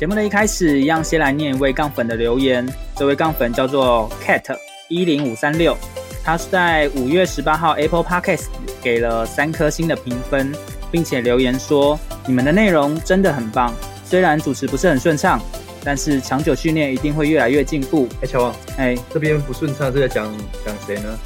节目的一开始，一样先来念一位杠粉的留言。这位杠粉叫做 Cat 一零五三六，他是在五月十八号 Apple Podcast 给了三颗星的评分，并且留言说：“你们的内容真的很棒，虽然主持不是很顺畅，但是长久训练一定会越来越进步。”哎，乔王，哎，这边不顺畅是在讲讲谁呢？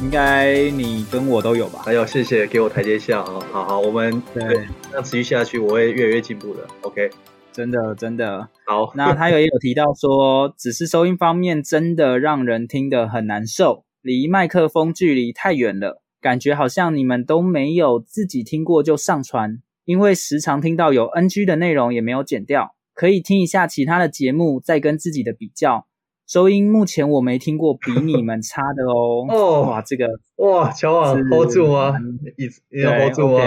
应该你跟我都有吧？还有，谢谢给我台阶下啊！好好，我们对，那持续下去，我会越来越进步的。OK，真的真的好。那他有也有提到说，只是收音方面真的让人听得很难受，离麦克风距离太远了，感觉好像你们都没有自己听过就上传，因为时常听到有 NG 的内容也没有剪掉，可以听一下其他的节目，再跟自己的比较。收音目前我没听过比你们差的哦。哦，哇，这个哇，乔王 hold 住吗？一一定要 hold 住吗？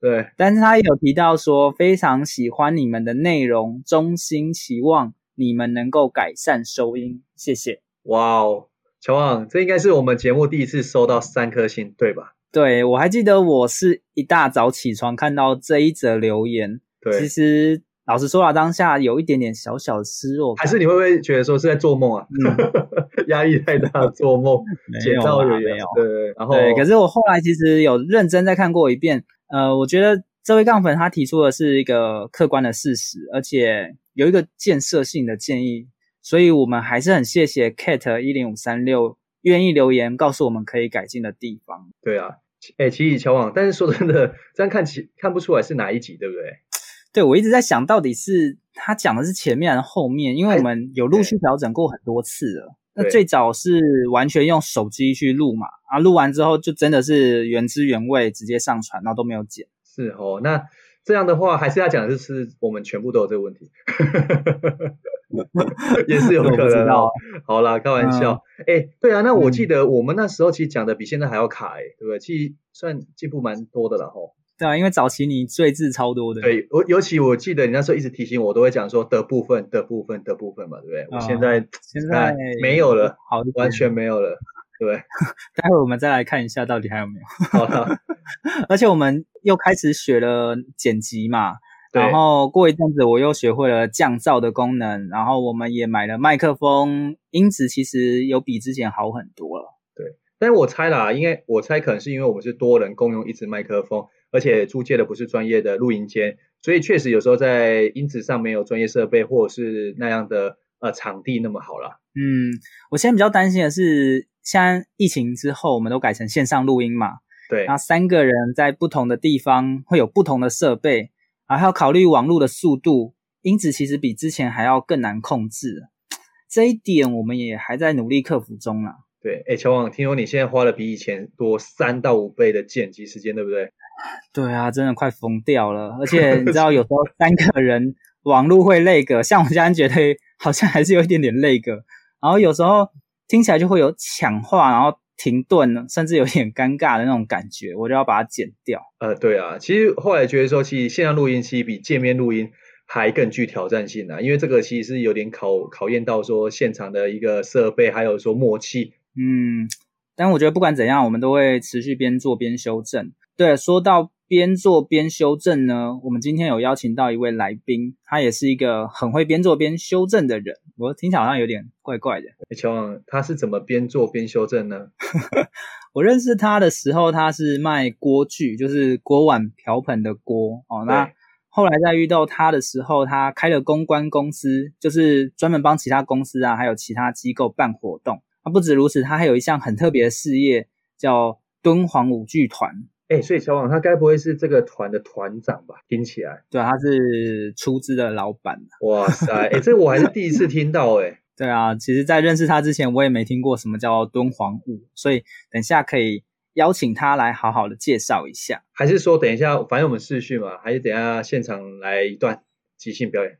对、对，但是他有提到说非常喜欢你们的内容，衷心期望你们能够改善收音，谢谢。哇哦，乔旺，这应该是我们节目第一次收到三颗星，对吧？对，我还记得我是一大早起床看到这一则留言，对，其实。老实说啊，当下有一点点小小的失落，还是你会不会觉得说是在做梦啊？嗯，压力太大，做梦，没有啊，没有。对，然后对，可是我后来其实有认真再看过一遍，呃，我觉得这位杠粉他提出的是一个客观的事实，而且有一个建设性的建议，所以我们还是很谢谢 Cat 一零五三六愿意留言告诉我们可以改进的地方。对啊，哎，奇异乔王，但是说真的，这样看起看不出来是哪一集，对不对？对，我一直在想到底是他讲的是前面还是后面，因为我们有陆续调整过很多次了。那最早是完全用手机去录嘛，啊，录完之后就真的是原汁原味直接上传，然后都没有剪。是哦，那这样的话还是要讲的就是我们全部都有这个问题，也是有 可能哦。好啦，开玩笑。哎、嗯，对啊，那我记得我们那时候其实讲的比现在还要卡，哎，对不对？其实算进步蛮多的了吼。对啊，因为早期你赘字超多的。对，我尤其我记得你那时候一直提醒我，都会讲说的部分的部分的部分嘛，对不对？哦、我现在现在没有了，好，完全没有了，对不对？待会我们再来看一下到底还有没有。好了。而且我们又开始学了剪辑嘛，然后过一阵子我又学会了降噪的功能，然后我们也买了麦克风，音质其实有比之前好很多了。对，但是我猜啦，因为我猜可能是因为我们是多人共用一支麦克风。而且租借的不是专业的录音间，所以确实有时候在音质上没有专业设备或者是那样的呃场地那么好了。嗯，我现在比较担心的是，现在疫情之后，我们都改成线上录音嘛。对。那三个人在不同的地方会有不同的设备，然后还要考虑网络的速度，音质其实比之前还要更难控制。这一点我们也还在努力克服中啦。对，哎，乔王，听说你现在花了比以前多三到五倍的剪辑时间，对不对？对啊，真的快疯掉了，而且你知道，有时候三个人网络会 lag，像我现在觉得好像还是有一点点 lag，然后有时候听起来就会有抢话，然后停顿，甚至有点尴尬的那种感觉，我就要把它剪掉。呃，对啊，其实后来觉得说，其实线上录音其实比见面录音还更具挑战性啊，因为这个其实是有点考考验到说现场的一个设备，还有说默契。嗯，但我觉得不管怎样，我们都会持续边做边修正。对，说到边做边修正呢，我们今天有邀请到一位来宾，他也是一个很会边做边修正的人。我听起来好像有点怪怪的。乔王，他是怎么边做边修正呢？我认识他的时候，他是卖锅具，就是锅碗瓢盆的锅哦。那后来在遇到他的时候，他开了公关公司，就是专门帮其他公司啊，还有其他机构办活动。啊，不止如此，他还有一项很特别的事业，叫敦煌舞剧团。哎，所以小王他该不会是这个团的团长吧？听起来，对，他是出资的老板。哇塞，哎，这我还是第一次听到哎。对啊，其实，在认识他之前，我也没听过什么叫敦煌舞，所以等下可以邀请他来好好的介绍一下。还是说，等一下，反正我们试训嘛，还是等一下现场来一段即兴表演？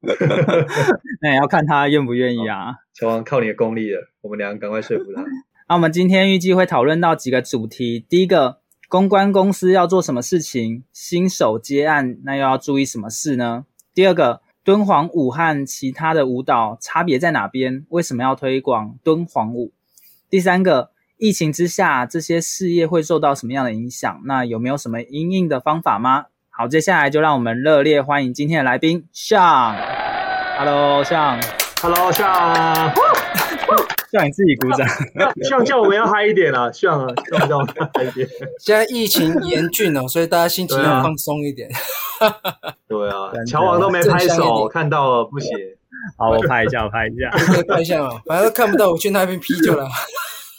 那也要看他愿不愿意啊。小王靠你的功力了，我们俩赶快说服他。那我们今天预计会讨论到几个主题。第一个，公关公司要做什么事情？新手接案，那又要注意什么事呢？第二个，敦煌舞和其他的舞蹈差别在哪边？为什么要推广敦煌舞？第三个，疫情之下，这些事业会受到什么样的影响？那有没有什么因应的方法吗？好，接下来就让我们热烈欢迎今天的来宾，Sean。Hello，Sean。Hello，Sean。叫你自己鼓掌。Sean 叫我们要嗨一点啊，Sean 啊，叫叫我们嗨一点。现在疫情严峻哦，所以大家心情要放松一点。对啊，乔王都没拍手，看到了不行。好，我拍一下，我拍一下，拍一下嘛，反正都看不到，我去那边 P 就了。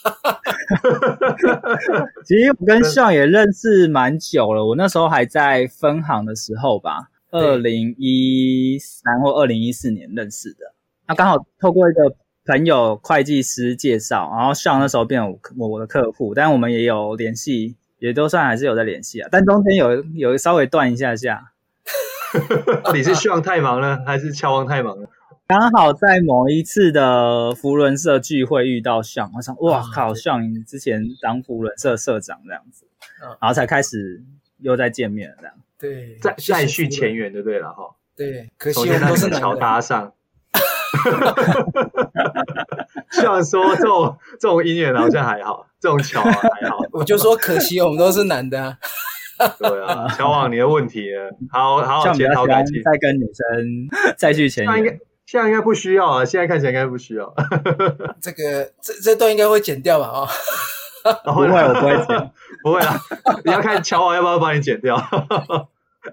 其实我跟 Sean 也认识蛮久了，我那时候还在分行的时候吧，二零一三或二零一四年认识的。那刚好透过一个朋友会计师介绍，然后 Sean 那时候变我我我的客户，但我们也有联系，也都算还是有在联系啊。但中间有有稍微断一下下。到底是 Sean 太忙了，还是乔王太忙了？刚好在某一次的福伦社聚会遇到 Sean，我想哇靠你之前当福伦社社长这样子，然后才开始又再见面了这样。对，再再续前缘就对了哈。对，可惜我们都是桥搭上。Sean 说这种这种姻缘好像还好，这种桥还好。我就说可惜我们都是男的。对啊，乔王你的问题，好好好，检讨改进。再跟女生再去前缘。现在应该不需要啊，现在看起来应该不需要。这个这这段应该会剪掉吧？哦，不会，我不会剪，不会啦。你要看乔王要不要帮你剪掉。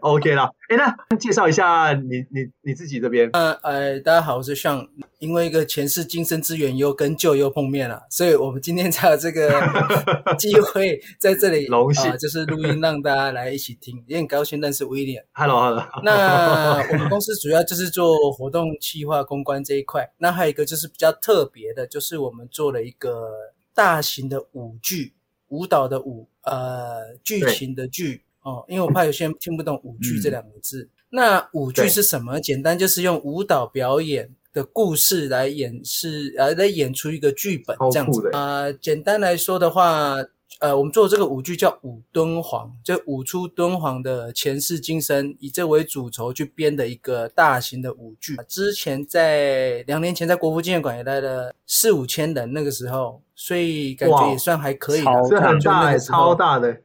OK 啦，哎，那介绍一下你你你自己这边。呃呃，大家好，我是 Sean。因为一个前世今生之缘，又跟旧又碰面了，所以我们今天才有这个 机会在这里，荣幸、呃、就是录音让大家来一起听，也很高兴认识威廉。Hello，Hello。那我们公司主要就是做活动企划、公关这一块。那还有一个就是比较特别的，就是我们做了一个大型的舞剧，舞蹈的舞，呃，剧情的剧。哦，因为我怕有些人听不懂“舞剧”这两个字。嗯、那舞剧是什么？简单就是用舞蹈表演的故事来演示，呃，来演出一个剧本这样子。啊、呃，简单来说的话，呃，我们做这个舞剧叫《舞敦煌》，就舞出敦煌的前世今生，以这为主轴去编的一个大型的舞剧。之前在两年前在国父纪念馆也来了四五千人，那个时候，所以感觉也算还可以。超大，很大，超大的。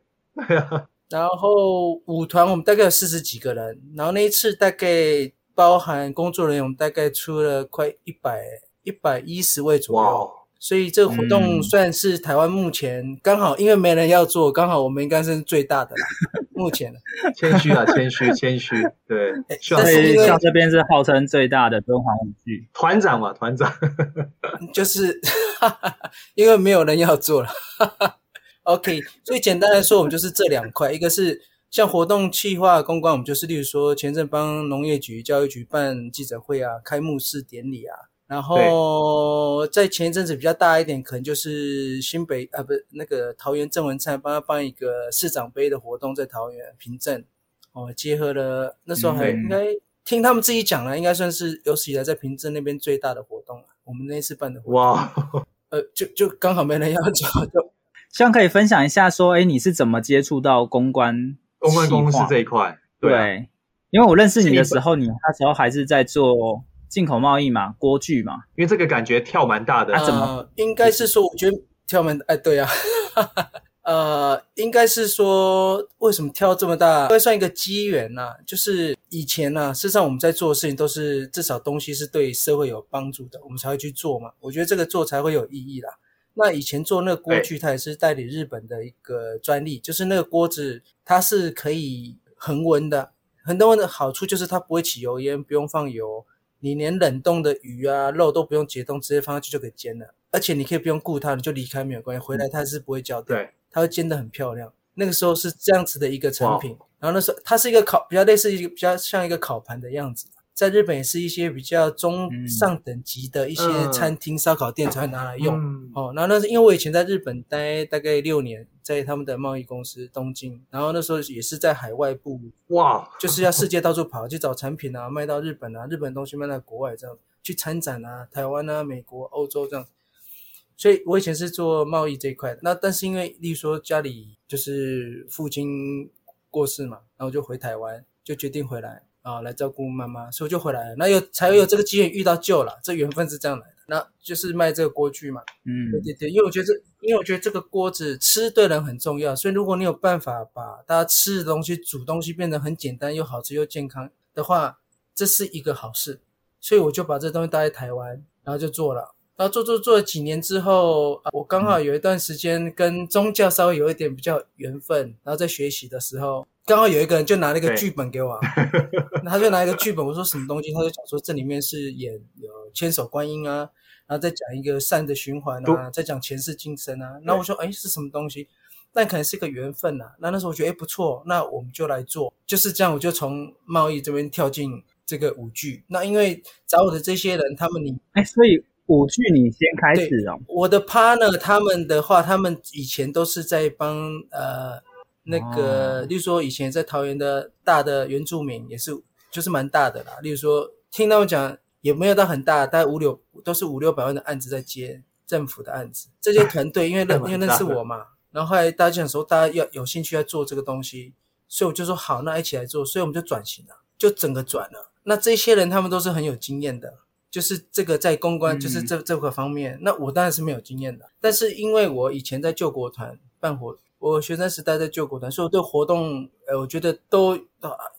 然后舞团我们大概有四十几个人，然后那一次大概包含工作人员，我们大概出了快一百一百一十位左右。Wow. 所以这个活动算是台湾目前、嗯、刚好，因为没人要做，刚好我们应该是最大的啦。目前谦虚啊，谦虚，谦虚。对，像这边是号称最大的敦煌舞剧团长嘛，团长就是 因为没有人要做了。OK，所以简单来说，我们就是这两块，一个是像活动企划公关，我们就是例如说前阵帮农业局、教育局办记者会啊、开幕式典礼啊，然后在前一阵子比较大一点，可能就是新北啊，不是那个桃园郑文灿帮他办一个市长杯的活动，在桃园平镇哦，结合了那时候还应该听他们自己讲了，应该算是有史以来在平镇那边最大的活动了。我们那次办的活动，哇，呃，就就刚好没人要走，就。希望可以分享一下，说，哎，你是怎么接触到公关公关公司这一块？对，对，因为我认识你的时候，你那时候还是在做进口贸易嘛，锅具嘛。因为这个感觉跳蛮大的，啊、怎么、呃？应该是说，我觉得跳蛮……哎，对啊，呃，应该是说，为什么跳这么大？会算一个机缘呐、啊，就是以前呢、啊，事实上我们在做的事情都是至少东西是对社会有帮助的，我们才会去做嘛。我觉得这个做才会有意义啦。那以前做那个锅具，它也是代理日本的一个专利，欸、就是那个锅子它是可以恒温的。恒温的好处就是它不会起油烟，不用放油，你连冷冻的鱼啊肉都不用解冻，直接放下去就可以煎了。而且你可以不用顾它，你就离开没有关系，回来它是不会焦掉，对，它会煎得很漂亮。那个时候是这样子的一个产品，然后那时候它是一个烤，比较类似一个比较像一个烤盘的样子。在日本也是一些比较中上等级的一些餐厅、烧烤店才会拿来用。哦，然后那是因为我以前在日本待大概六年，在他们的贸易公司东京，然后那时候也是在海外部，哇，就是要世界到处跑去找产品啊，卖到日本啊，日本东西卖到国外这样，去参展啊，台湾啊，美国、欧洲这样。所以我以前是做贸易这一块的，那但是因为例如说家里就是父亲过世嘛，然后就回台湾，就决定回来啊，来照顾妈妈，所以我就回来了。那有才有这个机缘遇到 Joe 了，这缘分是这样来的。那就是卖这个锅具嘛，嗯，对对对，因为我觉得这，因为我觉得这个锅子吃对人很重要，所以如果你有办法把大家吃的东西、煮东西变得很简单又好吃又健康的话，这是一个好事。所以我就把这东西带在台湾，然后就做了。然后做做做了几年之后，我刚好有一段时间跟宗教稍微有一点比较缘分，然后在学习的时候，刚好有一个人就拿了一个剧本给我，他就拿一个剧本，我说什么东西，他就讲说这里面是演有千手观音啊，然后再讲一个善的循环啊，再讲前世今生啊，那我说哎是什么东西？但可能是一个缘分呐、啊。那那时候我觉得哎不错，那我们就来做，就是这样，我就从贸易这边跳进这个舞剧。那因为找我的这些人，他们你哎，所以。舞剧你先开始哦。我的 partner 他们的话，他们以前都是在帮呃那个，例如说以前在桃园的大的原住民也是，就是蛮大的啦。例如说听他们讲，也没有到很大，大概五六都是五六百万的案子在接政府的案子。这些团队因为认 因为认识我嘛，然后后来大家讲说大家要有兴趣要做这个东西，所以我就说好，那一起来做，所以我们就转型了，就整个转了。那这些人他们都是很有经验的。就是这个在公关，就是这这个方面，嗯，那我当然是没有经验的。但是因为我以前在救国团办活，我学生时代在救国团，所以我对活动，呃，我觉得都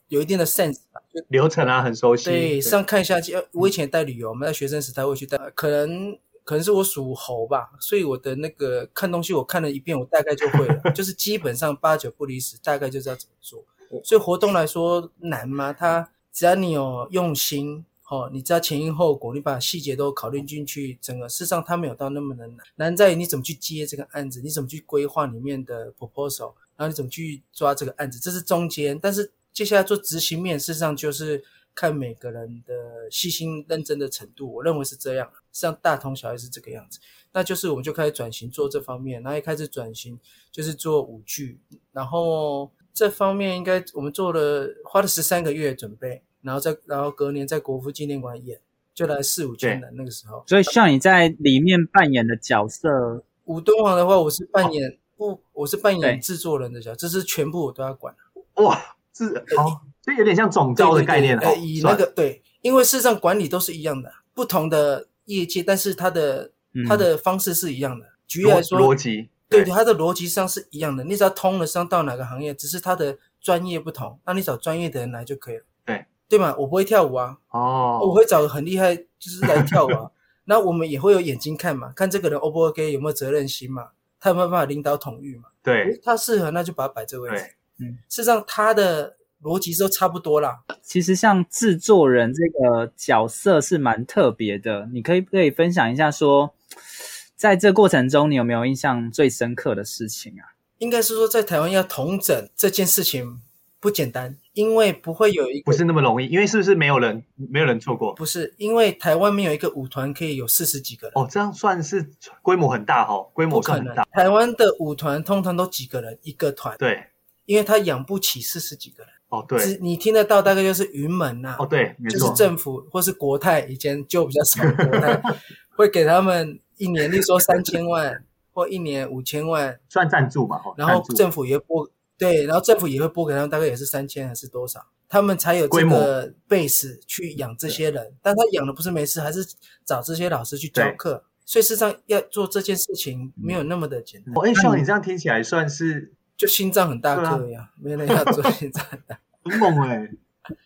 有一定的 sense 吧，就流程啊很熟悉。对，上看一下，我以前也带旅游，我们在学生时代会去带，可能可能是我属猴吧，所以我的那个看东西，我看了一遍，我大概就会了，就是基本上八九不离十，大概就知道怎么做。所以活动来说难吗？它只要你有用心。哦，你知道前因后果，你把细节都考虑进去，整个事实上它没有到那么的难，难在于你怎么去接这个案子，你怎么去规划里面的 proposal，然后你怎么去抓这个案子，这是中间。但是接下来做执行面，事实上就是看每个人的细心认真的程度，我认为是这样，像大同小异是这个样子。那就是我们就开始转型做这方面，然后一开始转型就是做舞剧，然后这方面应该我们做了花了十三个月准备。然后在，然后隔年在国父纪念馆演，就来四五千人那个时候。所以像你在里面扮演的角色，武敦煌的话，我是扮演不、哦，我是扮演制作人的角色，这是全部我都要管。哇，是哦，这有点像总教的概念。呃，以那个对，因为事实上管理都是一样的，不同的业界，但是它的、嗯、它的方式是一样的。举例来说，逻辑对对，它的逻辑上是一样的。你只要通了上到哪个行业，只是它的专业不同，那你找专业的人来就可以了。对。对吗？我不会跳舞啊，哦，我会找个很厉害，就是来跳舞啊。那我们也会有眼睛看嘛，看这个人 O 不 OK，有没有责任心嘛，他有没有办法领导统御嘛？对，他适合，那就把他摆这位置。嗯，事实上他的逻辑都差不多啦。其实像制作人这个角色是蛮特别的，你可以可以分享一下说，在这过程中你有没有印象最深刻的事情啊？应该是说在台湾要统整这件事情。不简单，因为不会有一个不是那么容易，因为是不是没有人没有人错过？不是，因为台湾没有一个舞团可以有四十几个人哦，这样算是规模很大哈、哦，规模算很大。台湾的舞团通常都几个人一个团，对，因为他养不起四十几个人哦，对，你听得到大概就是云门呐、啊，哦对，就是政府或是国泰，以前就比较少的国泰 会给他们一年，例如说三千万或一年五千万，算赞助嘛，然后政府也拨。对，然后政府也会拨给他们，大概也是三千还是多少，他们才有这个 base 去养这些人。但他养的不是没事，还是找这些老师去教课。所以事实上要做这件事情没有那么的简单。哦，哎，像你这样听起来算是就心脏很大颗呀，没有人要做心脏很大，很猛哎。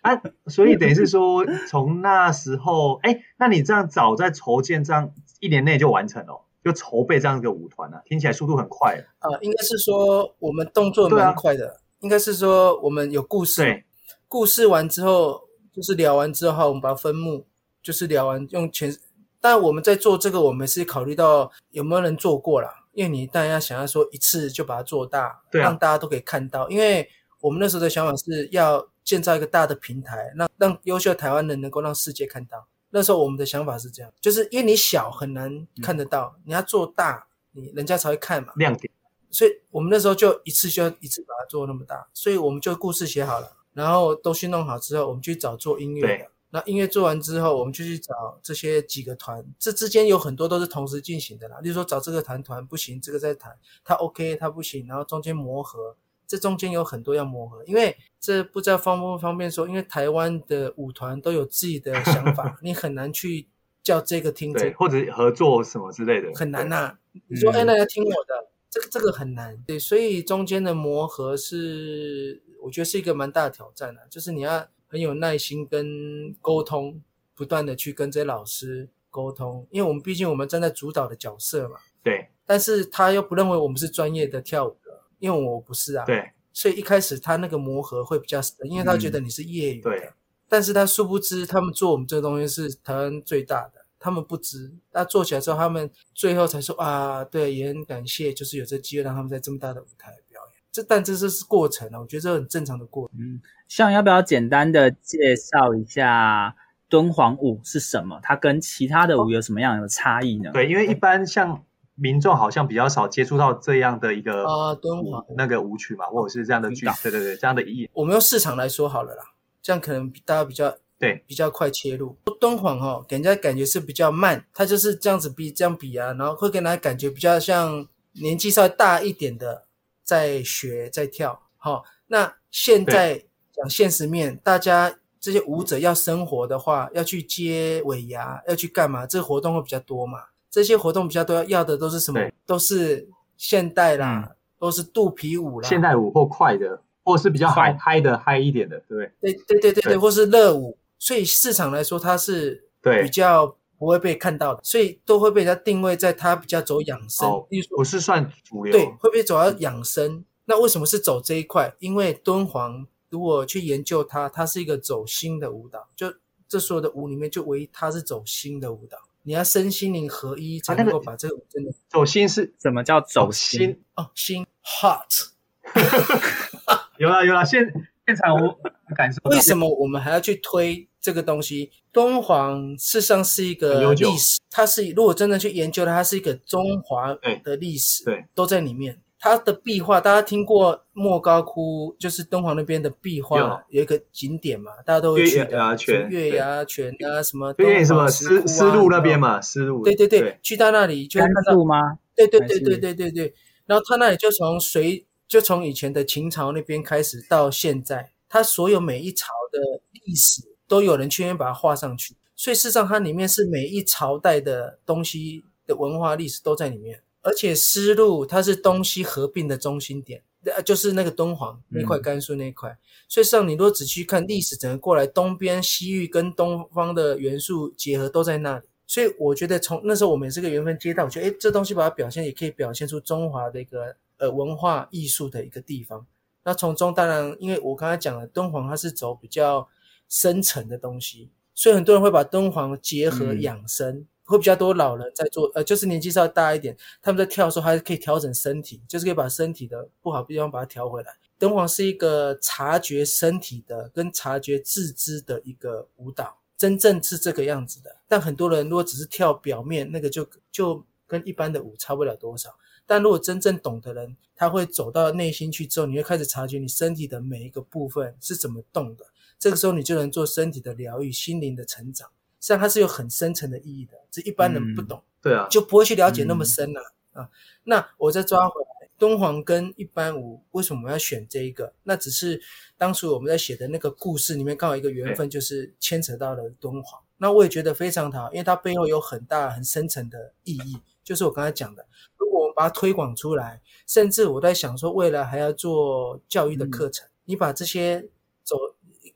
啊，所以等于是说，从那时候，哎，那你这样早在筹建，这样一年内就完成了。就筹备这样一个舞团啊，听起来速度很快啊。呃，应该是说我们动作蛮快的，啊，应该是说我们有故事，对，故事完之后就是聊完之后，我们把它分幕，就是聊完用全。但我们在做这个，我们是考虑到有没有人做过啦，因为你当然要想要说一次就把它做大，对啊，让大家都可以看到。因为我们那时候的想法是要建造一个大的平台，让让优秀台湾人能够让世界看到。那时候我们的想法是这样，就是因为你小很难看得到，嗯、你要做大，你人家才会看嘛。亮点。所以我们那时候就一次就要一次把它做那么大，所以我们就故事写好了，然后东西弄好之后，我们去找做音乐的。那音乐做完之后，我们就去找这些几个团，这之间有很多都是同时进行的啦。例如说找这个团团不行，这个再谈，他 OK 他不行，然后中间磨合，这中间有很多要磨合，因为这不知道方不方便说，因为台湾的舞团都有自己的想法，你很难去叫这个听这个，或者合作什么之类的，很难呐、啊。你说哎，那要听我的，这个这个很难，对，所以中间的磨合是我觉得是一个蛮大的挑战啊，就是你要。很有耐心跟沟通，不断的去跟这些老师沟通，因为我们毕竟我们站在主导的角色嘛。对。但是他又不认为我们是专业的跳舞的，因为我不是啊。对。所以一开始他那个磨合会比较深，因为他觉得你是业余的。嗯、对。但是他殊不知，他们做我们这个东西是台湾最大的，他们不知。那做起来之后，他们最后才说啊，对，也很感谢，就是有这机会让他们在这么大的舞台表演。这但这是是过程啊，我觉得这很正常的过程。嗯。像要不要简单的介绍一下敦煌舞是什么？它跟其他的舞有什么样的差异呢？对，因为一般像民众好像比较少接触到这样的一个啊敦煌那个舞曲嘛，或者是这样的剧，对对对，这样的意义。我们用市场来说好了啦，这样可能大家比较对比较快切入。敦煌哦，给人家感觉是比较慢，它就是这样子比这样比啊，然后会给人家感觉比较像年纪稍微大一点的在学在跳。好，那现在。讲现实面，大家这些舞者要生活的话，要去接尾牙，要去干嘛？这个活动会比较多嘛？这些活动比较多，要的都是什么？都是现代啦，嗯、都是肚皮舞啦，现代舞或快的，或是比较嗨嗨的嗨一点的，对对对对对对，或是热舞。所以市场来说，它是比较不会被看到的，所以都会被人家定位在它比较走养生，哦、不是算主流。对，会不会走到养生？那为什么是走这一块？因为敦煌。如果去研究它，它是一个走心的舞蹈。就这所有的舞里面，就唯一它是走心的舞蹈。你要身心灵合一，才能够把这个真的、啊那个、走心是什么叫走心？哦，心 heart。有了有了，现现场我感受。为什么我们还要去推这个东西？敦煌事实上是一个历史，它是如果真的去研究它，它是一个中华的历史，对，都在里面。它的壁画，大家听过莫高窟，就是敦煌那边的壁画，有，有一个景点嘛，大家都会去的。月牙泉，月牙泉啊，什么？对，什么丝丝路那边嘛，丝路。对对对，对去到那里就看到吗？对对对对对对对。然后他那里就从隋，就从以前的秦朝那边开始到现在，他所有每一朝的历史都有人去那边把它画上去，所以事实上它里面是每一朝代的东西的文化历史都在里面。而且丝路它是东西合并的中心点，呃就是那个敦煌那块甘肃那块。嗯、所以上你如果仔细看历史，整个过来东边西域跟东方的元素结合都在那里。所以我觉得从那时候我们也是个缘分接到，我觉得诶这东西把它表现也可以表现出中华的一个呃文化艺术的一个地方。那从中当然，因为我刚才讲了敦煌它是走比较深层的东西，所以很多人会把敦煌结合养生。嗯会比较多老人在做，呃，就是年纪稍微大一点，他们在跳的时候还是可以调整身体，就是可以把身体的不好的地方把它调回来。敦煌是一个察觉身体的跟察觉自知的一个舞蹈，真正是这个样子的。但很多人如果只是跳表面，那个就就跟一般的舞差不了多少。但如果真正懂的人，他会走到内心去之后，你会开始察觉你身体的每一个部分是怎么动的。这个时候你就能做身体的疗愈、心灵的成长。实际上它是有很深层的意义的，这一般人不懂，嗯、对啊，就不会去了解那么深了啊，啊。那我再抓回来，敦煌跟一般舞为什么我们要选这一个？那只是当初我们在写的那个故事里面刚好一个缘分，就是牵扯到了敦煌。那我也觉得非常好，因为它背后有很大很深层的意义，就是我刚才讲的，如果我们把它推广出来，甚至我在想说，未来还要做教育的课程，嗯、你把这些走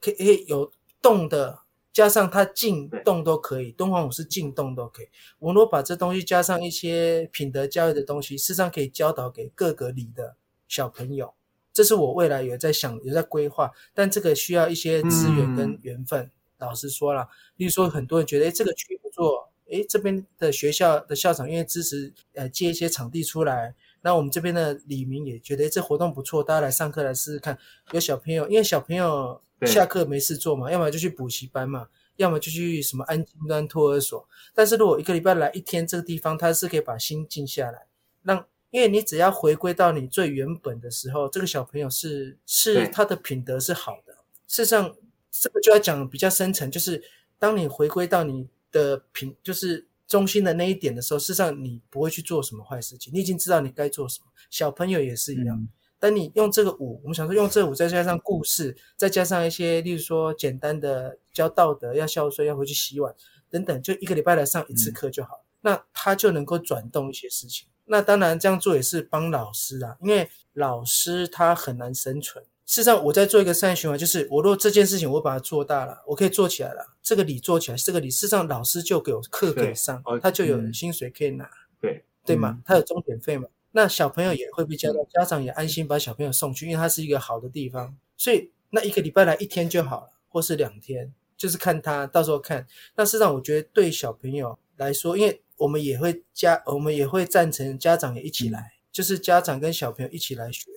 可以有动的。加上它静动都可以，敦煌舞是静动都可以。我们如果把这东西加上一些品德教育的东西，事实上可以教导给各个里的小朋友。这是我未来有在想、有在规划，但这个需要一些资源跟缘分。嗯、老实说了，例如说很多人觉得，诶这个区不错，诶这边的学校的校长愿意支持，呃，借一些场地出来。那我们这边的李明也觉得，诶这活动不错，大家来上课来试试看。有小朋友，因为小朋友。下课没事做嘛，要么就去补习班嘛，要么就去什么安静班、托儿所。但是如果一个礼拜来一天，这个地方他是可以把心静下来，让因为你只要回归到你最原本的时候，这个小朋友是是他的品德是好的。事实上，这个就要讲比较深层，就是当你回归到你的品，就是中心的那一点的时候，事实上你不会去做什么坏事情，你已经知道你该做什么。小朋友也是一样。嗯当你用这个舞，我们想说用这个舞再加上故事，再加上一些，例如说简单的教道德，要孝顺，要回去洗碗等等，就一个礼拜来上一次课就好，嗯、那他就能够转动一些事情。那当然这样做也是帮老师啊，因为老师他很难生存。事实上，我在做一个善循环，就是我如果这件事情我把它做大了，我可以做起来了，这个理做起来，这个理事实上老师就给我课可以上，他就有薪水可以拿，对对吗？他有钟点费嘛。那小朋友也会被教到，家长也安心把小朋友送去，因为它是一个好的地方，所以那一个礼拜来一天就好了，或是两天，就是看他到时候看。那事实上，我觉得对小朋友来说，因为我们也会家，我们也会赞成家长也一起来，就是家长跟小朋友一起来学。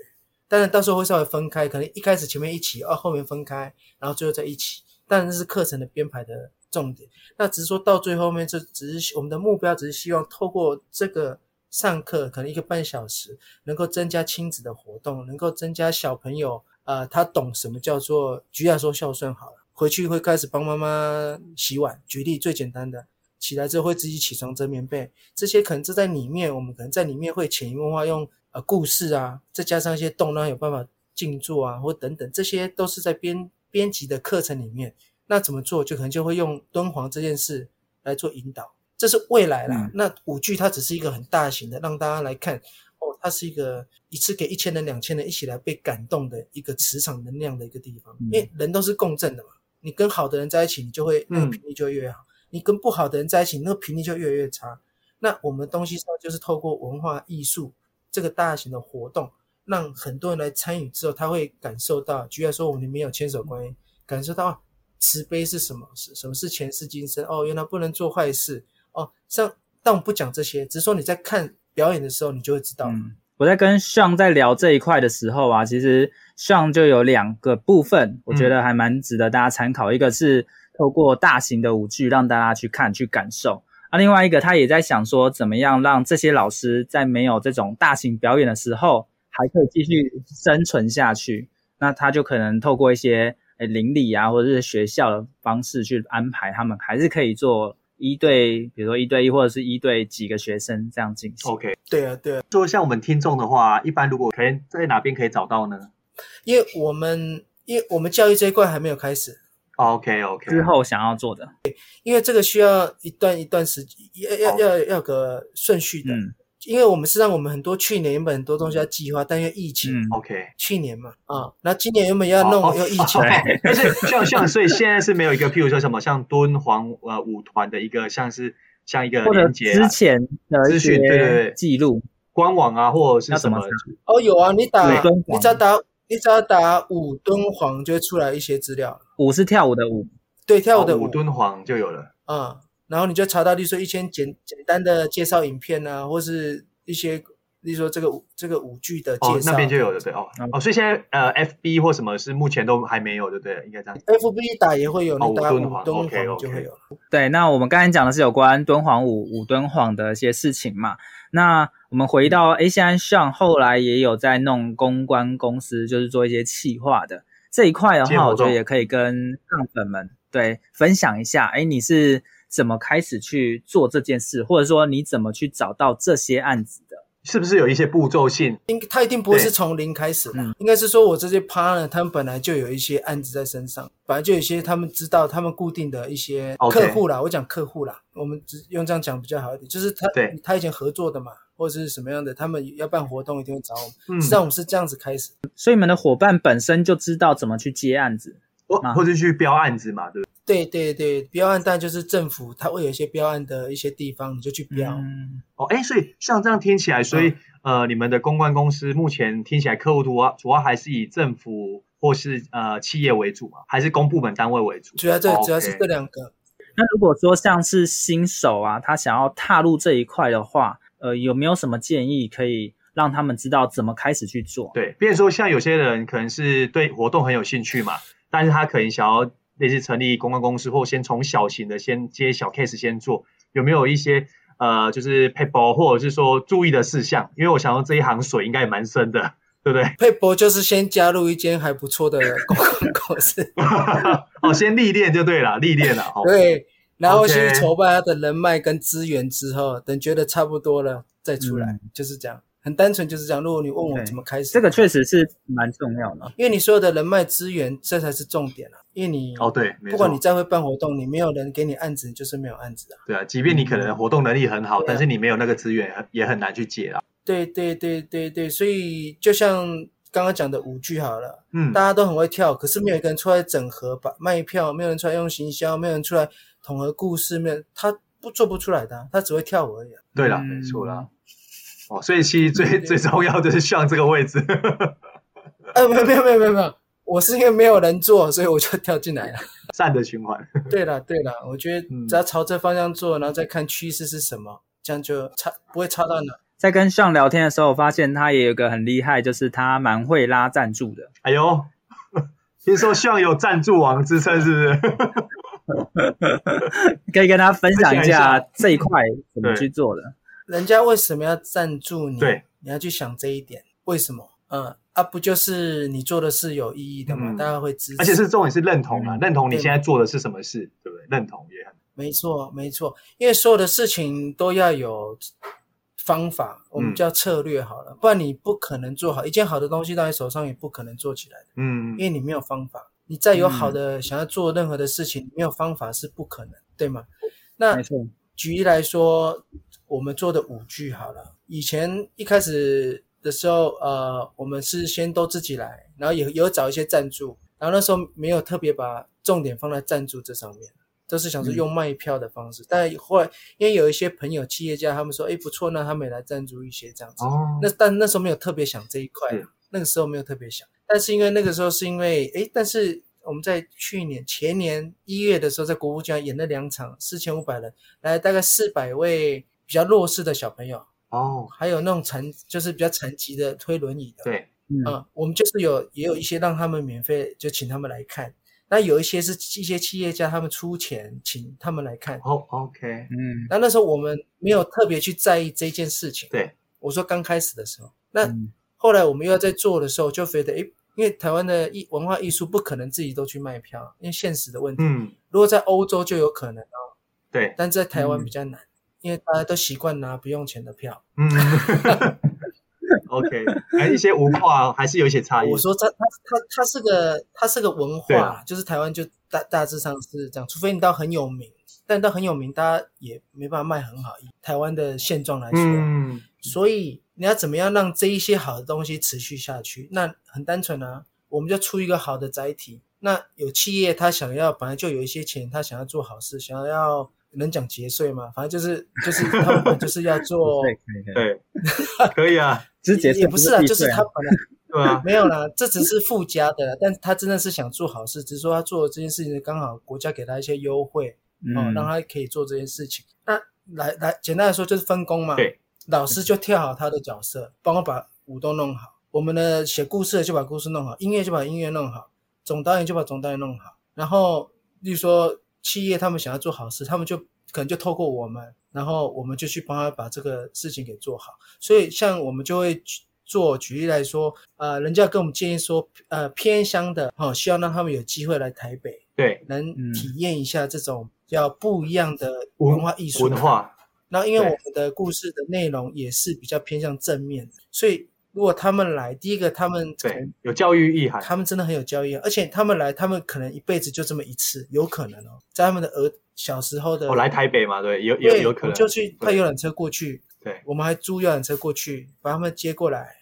当然到时候会稍微分开，可能一开始前面一起，哦后面分开，然后最后在一起。当然这是课程的编排的重点。那只是说到最后面，这只是我们的目标，只是希望透过这个。上课可能一个半小时，能够增加亲子的活动，能够增加小朋友，呃，他懂什么叫做，举例说孝顺好了，回去会开始帮妈妈洗碗。举例最简单的，起来之后会自己起床折棉被，这些可能就在里面，我们可能在里面会潜移默化用呃故事啊，再加上一些动，让有办法静坐啊，或等等，这些都是在编编辑的课程里面。那怎么做？就可能就会用敦煌这件事来做引导。这是未来啦，嗯、那舞剧它只是一个很大型的，让大家来看哦，它是一个一次给一千人、两千人一起来被感动的一个磁场能量的一个地方。嗯、因为人都是共振的嘛，你跟好的人在一起，你就会那个频率就越好；嗯、你跟不好的人在一起，那个频率就越来越差。那我们东西上就是透过文化艺术这个大型的活动，让很多人来参与之后，他会感受到，举例来说，我们里面有千手观音，感受到慈悲是什么？是什么是前世今生？哦，原来不能做坏事。哦，像但我不讲这些，只是说你在看表演的时候，你就会知道。嗯，我在跟 Sean 在聊这一块的时候啊，其实 Sean 就有两个部分，我觉得还蛮值得大家参考。嗯、一个是透过大型的舞剧让大家去看、去感受啊，另外一个他也在想说，怎么样让这些老师在没有这种大型表演的时候，还可以继续生存下去。那他就可能透过一些诶邻里啊，或者是学校的方式去安排，他们还是可以做。一对，比如说一对一，或者是一对几个学生这样进行。OK，对啊，对啊。就像我们听众的话，一般如果可以在哪边可以找到呢？因为我们因为我们教育这一块还没有开始。OK OK，之后想要做的。因为这个需要一段一段时间，要要要要个顺序的。嗯。因为我们是让我们很多去年原本很多东西要计划，但因为疫情，OK，去年嘛，啊，那今年原本要弄又疫情，但是像像所以现在是没有一个，譬如说什么像敦煌呃舞团的一个像是像一个连接之前的资讯对对对。记录。官网啊或者是什么哦有啊，你打你只要打你只要打舞敦煌就会出来一些资料，舞是跳舞的舞，对跳舞的舞。敦煌就有了，啊。然后你就查到，例如说一些简简单的介绍影片啊，或是一些，例如说这个舞这个舞剧的介绍，哦，那边就有的对哦、嗯、哦，所以现在呃，FB 或什么是目前都还没有的，对，应该这样。FB 打也会有，那打敦煌敦煌就会有。Okay, okay. 对，那我们刚才讲的是有关敦煌舞舞敦煌的一些事情嘛。那我们回到 A 现在上后来也有在弄公关公司，就是做一些企划的这一块的话，我觉得也可以跟上粉们对分享一下。哎，你是？怎么开始去做这件事，或者说你怎么去找到这些案子的？是不是有一些步骤性？应他一定不会是从零开始的，应该是说我这些 partner 他们本来就有一些案子在身上，本来就有一些他们知道他们固定的一些客户啦。Okay. 我讲客户啦，我们只用这样讲比较好一点，就是他对他以前合作的嘛，或者是什么样的，他们要办活动一定会找我们。实际上我们是这样子开始，所以你们的伙伴本身就知道怎么去接案子，或或者去标案子嘛，对不对？对对对，标案但就是政府，它会有一些标案的一些地方，你就去标。嗯、哦，哎，所以像这样听起来，所以、嗯、呃，你们的公关公司目前听起来客户主要主要还是以政府或是呃企业为主嘛，还是公部门单位为主？主要这、哦、主要是这两个。那如果说像是新手啊，他想要踏入这一块的话，呃，有没有什么建议可以让他们知道怎么开始去做？对，比如说像有些人可能是对活动很有兴趣嘛，但是他可能想要。类似成立公关公司，或先从小型的先接小 case 先做，有没有一些呃，就是 paper 或者是说注意的事项？因为我想到这一行水应该也蛮深的，对不对？撇步就是先加入一间还不错的公关公司 哦，先历练就对了，历练了。哦对，然后先去筹办他的人脉跟资源之后，等觉得差不多了再出来，嗯、就是这样。很单纯就是这样。如果你问我怎么开始，这个确实是蛮重要的，因为你所有的人脉资源，这才是重点啊。因为你哦对，不管你再会办活动，你没有人给你案子，你就是没有案子啊。对啊，即便你可能活动能力很好，嗯、但是你没有那个资源，也很难去解啊。对对对对对，所以就像刚刚讲的舞剧好了，嗯，大家都很会跳，可是没有一个人出来整合把卖票，没有人出来用行销，没有人出来统合故事，没有他不做不出来的，他只会跳舞而已、啊。对了，没错啦。哦，所以其实最对对对最重要就是像这个位置。呃，没有没有没有没有没有，我是因为没有人做，所以我就跳进来了。善的循环。对了对了，我觉得只要朝这方向做，然后再看趋势是什么，这样就差不会差到哪。在跟上聊天的时候，我发现他也有个很厉害，就是他蛮会拉赞助的。哎呦，听说像有赞助王之称，是不是？可以跟他分享一下这一块怎么去做的。人家为什么要赞助你？对，你要去想这一点，为什么？嗯，啊，不就是你做的事有意义的吗？嗯、大家会支持，而且是重点是认同啊，嗯、认同你现在做的是什么事，对不对？认同也很没错，没错，因为所有的事情都要有方法，我们叫策略好了，嗯、不然你不可能做好一件好的东西，到你手上也不可能做起来的。嗯，因为你没有方法，你再有好的想要做任何的事情，嗯、没有方法是不可能，对吗？那没错，举例来说。我们做的五句好了，以前一开始的时候，呃，我们是先都自己来，然后也有找一些赞助，然后那时候没有特别把重点放在赞助这上面，都是想说用卖票的方式。嗯、但后来因为有一些朋友、企业家，他们说，哎，不错，那他们也来赞助一些这样子。哦。那但那时候没有特别想这一块，嗯、那个时候没有特别想，但是因为那个时候是因为，哎，但是。我们在去年前年一月的时候，在国父纪念演了两场，四千五百人来，大概四百位比较弱势的小朋友哦，还有那种残就是比较残疾的推轮椅的，对，嗯，嗯，我们就是有也有一些让他们免费就请他们来看，那有一些是一些企业家他们出钱请他们来看，哦，OK，嗯，那那时候我们没有特别去在意这件事情，对，我说刚开始的时候，那后来我们又要在做的时候就觉得诶。因为台湾的艺文化艺术不可能自己都去卖票，因为现实的问题。嗯，如果在欧洲就有可能哦。对，但在台湾比较难，嗯、因为大家都习惯拿不用钱的票。嗯，OK，还一些文化还是有一些差异。我说它它它它是个它是个文化，就是台湾就大大致上是这样，除非你到很有名，但到很有名，大家也没办法卖很好。以台湾的现状来说，嗯，所以。你要怎么样让这一些好的东西持续下去？那很单纯啊，我们就出一个好的载体。那有企业他想要，本来就有一些钱，他想要做好事，想要能讲节税吗？反正就是就是他们就是要做，对，可以啊，只是节税也不是啊，就是他本来 对啊，没有啦，这只是附加的，但他真的是想做好事，只是说他做这件事情刚好国家给他一些优惠，嗯、哦，让他可以做这件事情。那来来，简单来说就是分工嘛，对。老师就跳好他的角色，帮我把舞都弄好。我们的写故事的就把故事弄好，音乐就把音乐弄好，总导演就把总导演弄好。然后，例如说企业他们想要做好事，他们就可能就透过我们，然后我们就去帮他把这个事情给做好。所以，像我们就会做，举例来说，呃，人家跟我们建议说，呃，偏乡的，好、哦，希望让他们有机会来台北，对，能体验一下这种叫不一样的文化艺术文化。然后，因为我们的故事的内容也是比较偏向正面，所以如果他们来，第一个他们对有教育意涵，他们真的很有教育，而且他们来，他们可能一辈子就这么一次，有可能哦，在他们的儿小时候的，我来台北嘛，对，有有有可能就去派游览车过去，对，我们还租游览车过去把他们接过来，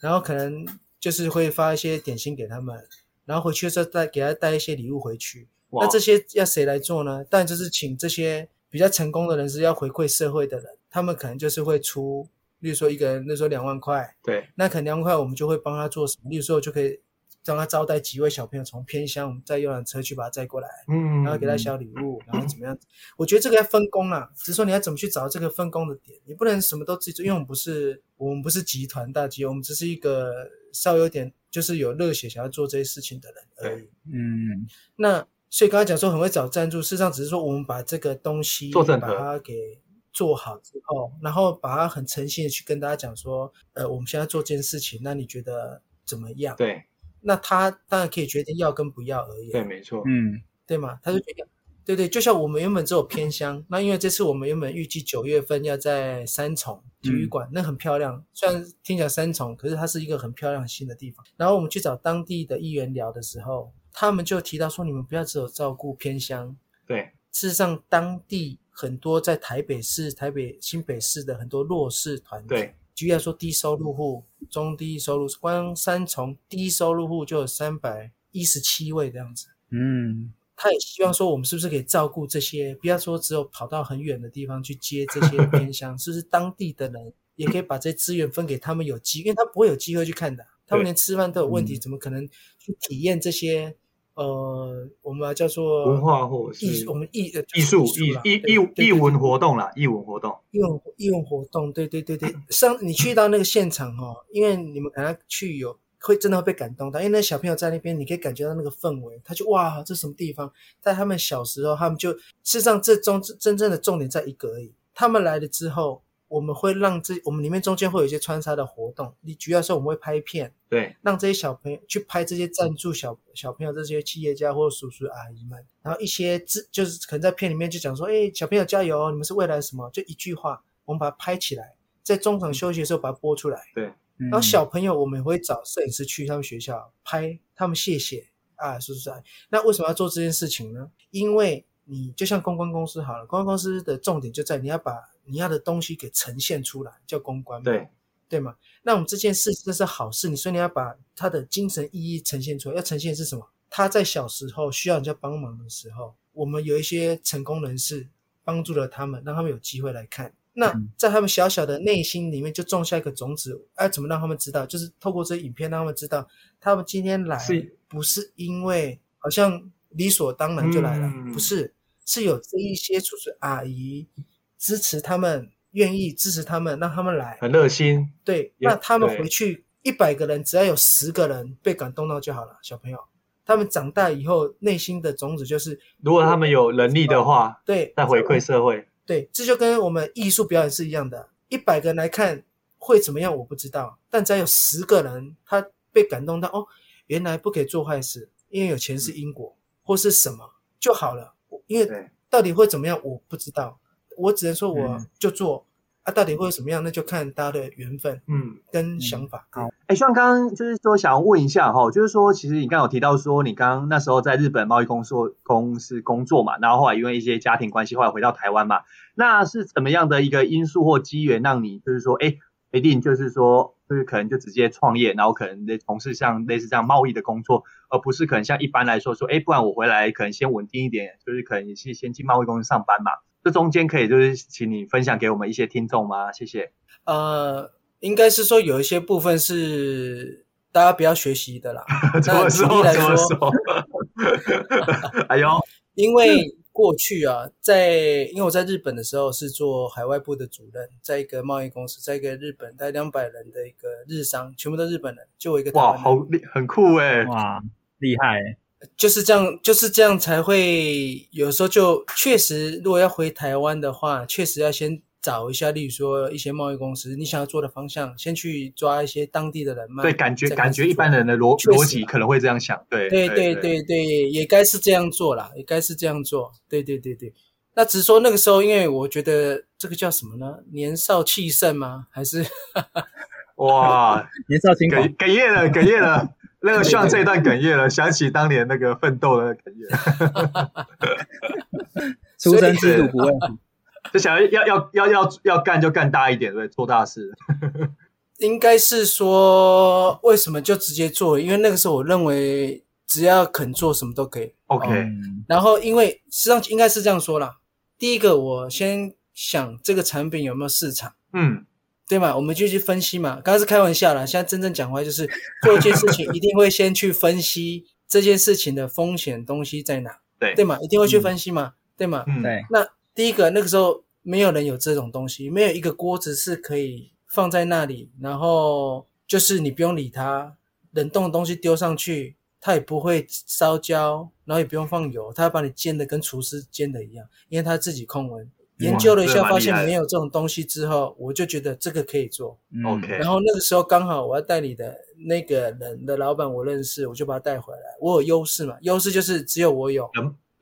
然后可能就是会发一些点心给他们，然后回去的时候带给他带一些礼物回去。那这些要谁来做呢？当然就是请这些。比较成功的人士要回馈社会的人，他们可能就是会出，例如说一个人，那时候两万块，对，那可能两万块我们就会帮他做什么？例如说就可以让他招待几位小朋友从偏乡，我们再游览车去把他载过来，嗯，然后给他小礼物，然后怎么样？我觉得这个要分工啦，只是说你要怎么去找这个分工的点，你不能什么都自己做，因为我们不是我们不是集团大集，我们只是一个稍微有点就是有热血想要做这些事情的人而已，嗯，那。所以刚才讲说很会找赞助，事实上只是说我们把这个东西把它给做好之后，然后把它很诚心的去跟大家讲说，呃，我们现在做这件事情，那你觉得怎么样？对，那他当然可以决定要跟不要而已。对，没错，嗯，对吗？他就觉得，对对，就像我们原本只有偏乡，那因为这次我们原本预计九月份要在三重体育馆，嗯、那很漂亮，虽然听起来三重，可是它是一个很漂亮新的地方。然后我们去找当地的议员聊的时候，他们就提到说，你们不要只有照顾偏乡，对，事实上当地。很多在台北市、台北新北市的很多弱势团体，对，举例来说，低收入户、中低收入，光三重低收入户就有三百一十七位这样子。嗯，他也希望说，我们是不是可以照顾这些？不要说只有跑到很远的地方去接这些偏 乡，是不是当地的人也可以把这些资源分给他们有机？因为他不会有机会去看的，他们连吃饭都有问题，怎么可能去体验这些？呃，我们叫做文化或艺术，我们艺艺术艺艺艺艺文活动啦，艺文活动，艺文艺文活动，对对对对。上你去到那个现场哦，因为你们可能去有会真的会被感动到，因为那小朋友在那边，你可以感觉到那个氛围，他就哇，这什么地方？在他们小时候，他们就事实上这中真正的重点在一个而已，他们来了之后。我们会让这我们里面中间会有一些穿插的活动，你主要是我们会拍片，对，让这些小朋友去拍这些赞助小小朋友这些企业家或者叔叔阿姨们，然后一些字就是可能在片里面就讲说，哎，小朋友加油，你们是未来什么？就一句话，我们把它拍起来，在中场休息的时候把它播出来，对，然后小朋友我们也会找摄影师去他们学校拍，他们谢谢啊叔叔阿姨。那为什么要做这件事情呢？因为你就像公关公司好了，公关公司的重点就在你要把。你要的东西给呈现出来，叫公关嘛，对对吗？那我们这件事这是好事，你说你要把他的精神意义呈现出来，要呈现是什么？他在小时候需要人家帮忙的时候，我们有一些成功人士帮助了他们，让他们有机会来看。那在他们小小的内心里面就种下一个种子，哎，怎么让他们知道？就是透过这影片让他们知道，他们今天来不是因为好像理所当然就来了，嗯、不是，是有这一些叔叔阿姨。支持他们，愿意支持他们，让他们来，很热心。对，那他们回去一百个人，只要有十个人被感动到就好了。小朋友，他们长大以后内心的种子就是，如果他们有能力的话，对，再回馈社会。对，这就跟我们艺术表演是一样的，一百个人来看会怎么样，我不知道。但只要有十个人他被感动到，哦，原来不可以做坏事，因为有钱是因果，或是什么就好了。因为到底会怎么样，我不知道。我只能说，我就做、嗯、啊，到底会怎么样，那就看大家的缘分，嗯，跟想法。好，哎，希望刚刚就是说，想要问一下哈，就是说，其实你刚刚有提到说，你刚刚那时候在日本贸易公司公司工作嘛，然后后来因为一些家庭关系，后来回到台湾嘛，那是怎么样的一个因素或机缘，让你就是说，哎，一定就是说，就是可能就直接创业，然后可能从事像类似这样贸易的工作，而不是可能像一般来说说，哎，不然我回来可能先稳定一点，就是可能也是先进贸易公司上班嘛。这中间可以就是请你分享给我们一些听众吗？谢谢。呃，应该是说有一些部分是大家不要学习的啦。怎么说？怎么说？哎呦，因为过去啊，在因为我在日本的时候是做海外部的主任，在一个贸易公司，在一个日本大概两百人的一个日商，全部都日本人，就我一个台湾人。哇，好厉，很酷哎！哇，厉害。就是这样，就是这样才会有时候就确实，如果要回台湾的话，确实要先找一下，例如说一些贸易公司，你想要做的方向，先去抓一些当地的人脉。对，感觉感觉一般人的逻逻辑可能会这样想。对对对对对，也该是这样做啦，也该是这样做。对对对对，那只是说那个时候，因为我觉得这个叫什么呢？年少气盛吗？还是？哇，年少轻狂，哽咽了，哽咽了。那个像这一段哽咽了，想起当年那个奋斗的哽咽。出生之犊不畏虎，就想要要要要要干就干大一点，对，做大事。应该是说，为什么就直接做？因为那个时候我认为，只要肯做，什么都可以。OK。然后，因为实际上应该是这样说啦。第一个，我先想这个产品有没有市场。嗯。对嘛，我们就去分析嘛。刚刚是开玩笑啦，现在真正讲话就是做一件事情，一定会先去分析这件事情的风险东西在哪。对对嘛，一定会去分析嘛，嗯、对嘛。嗯，对。那第一个，那个时候没有人有这种东西，没有一个锅子是可以放在那里，然后就是你不用理它，冷冻的东西丢上去，它也不会烧焦，然后也不用放油，它要把你煎的跟厨师煎的一样，因为它自己控温。研究了一下，发现没有这种东西之后，我就觉得这个可以做。OK。然后那个时候刚好我要代理的那个人的老板我认识，我就把他带回来。我有优势嘛？优势就是只有我有，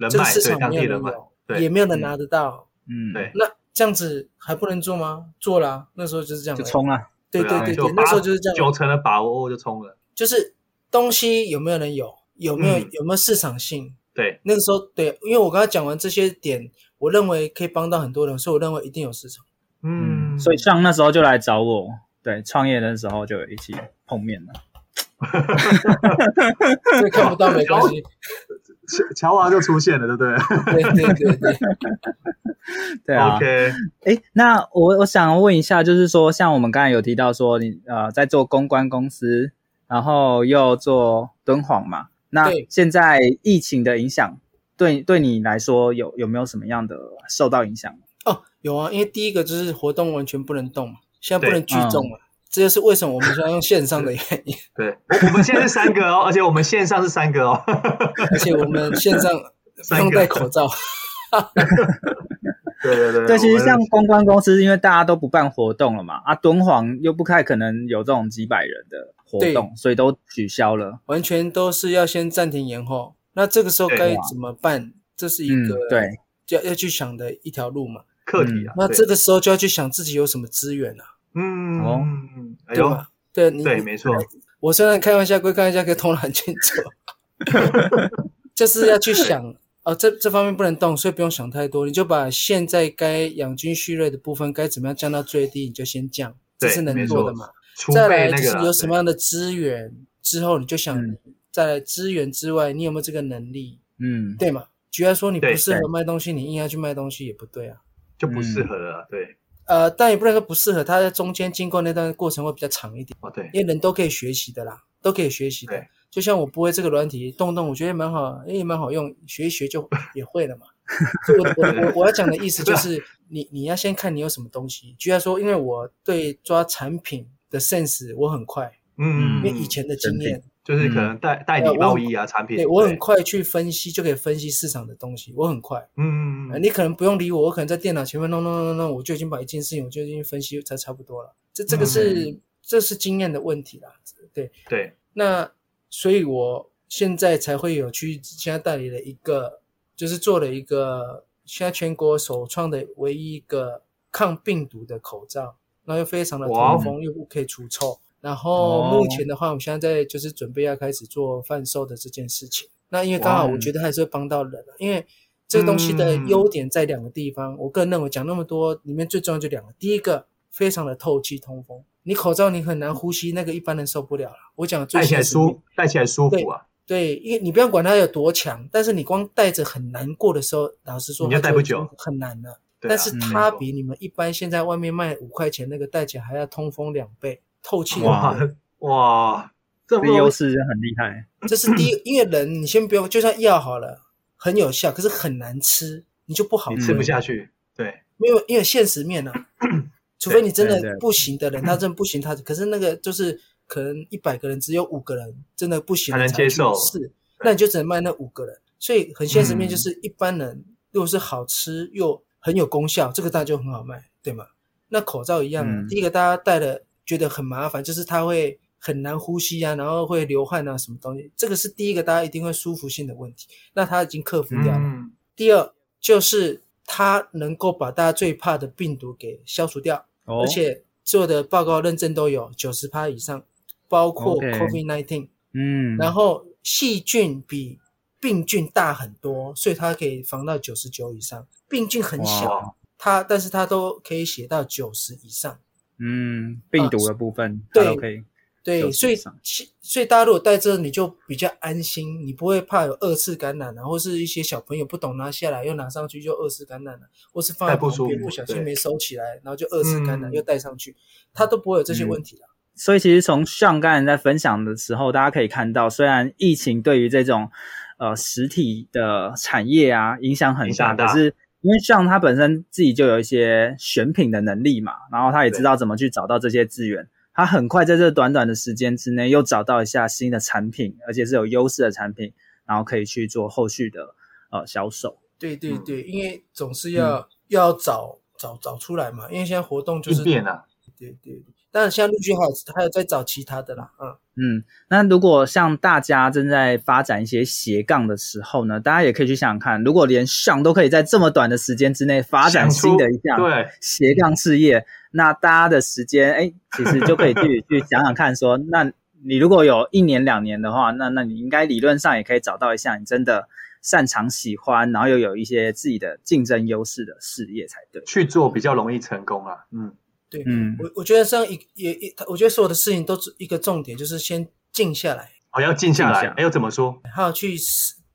这个市场没有人有，也没有人拿得到。嗯，对。那这样子还不能做吗？做了，那时候就是这样，就冲了。对对对对，那时候就是这样，九成的把握就冲了。就是东西有没有人有，有没有有没有市场性？对，那个时候对，因为我刚才讲完这些点，我认为可以帮到很多人，所以我认为一定有市场。嗯，所以像那时候就来找我，对，创业的时候就一起碰面了。这看不到没关系，乔 乔娃就出现了，对不对？对对对对，对啊。OK，哎，那我我想问一下，就是说，像我们刚才有提到说，你呃在做公关公司，然后又做敦煌嘛？那现在疫情的影响，对对你来说有有没有什么样的受到影响？哦，有啊，因为第一个就是活动完全不能动嘛，现在不能聚众了，这就是为什么我们需要用线上的原因。对，我们现在是三个哦，而且我们线上是三个哦，而且我们线上不用戴口罩。对对对，对，其实像公关公司，因为大家都不办活动了嘛，啊，敦煌又不太可能有这种几百人的。活动，所以都取消了，完全都是要先暂停延后。那这个时候该怎么办？这是一个对要要去想的一条路嘛，课题啊。那这个时候就要去想自己有什么资源啊。嗯哦，对吧？对，你对，没错。我虽然开玩笑归开玩笑，可以通得很清楚，就是要去想哦，这这方面不能动，所以不用想太多，你就把现在该养精蓄锐的部分该怎么样降到最低，你就先降，这是能做的嘛。再来就是有什么样的资源，之后你就想，再来资源之外，你有没有这个能力？嗯，对嘛？举例说，你不适合卖东西，你硬要去卖东西也不对啊，就不适合了。对，呃，但也不能说不适合，它在中间经过那段过程会比较长一点。哦，对，因为人都可以学习的啦，都可以学习的。就像我不会这个软体，动动我觉得蛮好，也蛮好用，学一学就也会了嘛。所以我我我 我要讲的意思就是，你你要先看你有什么东西。居然说，因为我对抓产品。的 sense 我很快，嗯，因为以前的经验就是可能代代理贸易啊，产品，对，我很快去分析，就可以分析市场的东西，我很快，嗯嗯嗯，你可能不用理我，我可能在电脑前面弄弄弄弄，我就已经把一件事情，我就已经分析才差不多了。这这个是这是经验的问题啦，对对。那所以我现在才会有去现在代理了一个，就是做了一个现在全国首创的唯一一个抗病毒的口罩。那又非常的通风，又不可以除臭。然后目前的话，我们现在在就是准备要开始做贩售的这件事情。那因为刚好我觉得还是会帮到人了，因为这个东西的优点在两个地方。我个人认为讲那么多，里面最重要就两个。第一个，非常的透气通风。你口罩你很难呼吸，那个一般人受不了了。我讲最戴起来舒，戴起来舒服啊。对，因为你不要管它有多强，但是你光戴着很难过的时候，老实说，你要戴不久，很难的。但是它比你们一般现在外面卖五块钱那个戴起来还要通风两倍，透气哇哇，这优势很厉害。这是第一，因为人你先不用，就算药好了很有效，可是很难吃，你就不好吃不下去。对，没有因为现实面呢，除非你真的不行的人，他真的不行，他可是那个就是可能一百个人只有五个人真的不行才能接受，是，那你就只能卖那五个人。所以很现实面就是一般人如果是好吃又很有功效，这个大家就很好卖，对吗？那口罩一样，嗯、第一个大家戴了觉得很麻烦，就是他会很难呼吸啊，然后会流汗啊，什么东西，这个是第一个大家一定会舒服性的问题。那他已经克服掉了。嗯、第二就是他能够把大家最怕的病毒给消除掉，哦、而且做的报告认证都有九十趴以上，包括 COVID-19。嗯，然后细菌比病菌大很多，所以它可以防到九十九以上。病菌很小，它但是它都可以写到九十以上。嗯，病毒的部分对都可以、啊、对对，所以所以大家如果带这，你就比较安心，你不会怕有二次感染啊，或是一些小朋友不懂拿下来又拿上去就二次感染了，或是放在旁边不小心没收起来，然后就二次感染又带上去，它都不会有这些问题的、嗯。所以其实从上刚才在分享的时候，大家可以看到，虽然疫情对于这种呃实体的产业啊影响很大，可是因为像他本身自己就有一些选品的能力嘛，然后他也知道怎么去找到这些资源，他很快在这短短的时间之内又找到一下新的产品，而且是有优势的产品，然后可以去做后续的呃销售。对对对，因为总是要要找找找出来嘛，因为现在活动就是变啊，对对对。当然，现在陆续还有还有在找其他的啦，嗯嗯。那如果像大家正在发展一些斜杠的时候呢，大家也可以去想想看，如果连 Sean 都可以在这么短的时间之内发展新的一项对斜杠事业，那大家的时间哎，其实就可以去 去想想看说，说那你如果有一年两年的话，那那你应该理论上也可以找到一项你真的擅长、喜欢，然后又有一些自己的竞争优势的事业才对，去做比较容易成功啊，嗯。对，嗯，我我觉得这样一也一，我觉得所有的事情都是一个重点，就是先静下来。哦，要静下来，哎，要怎么说？还有去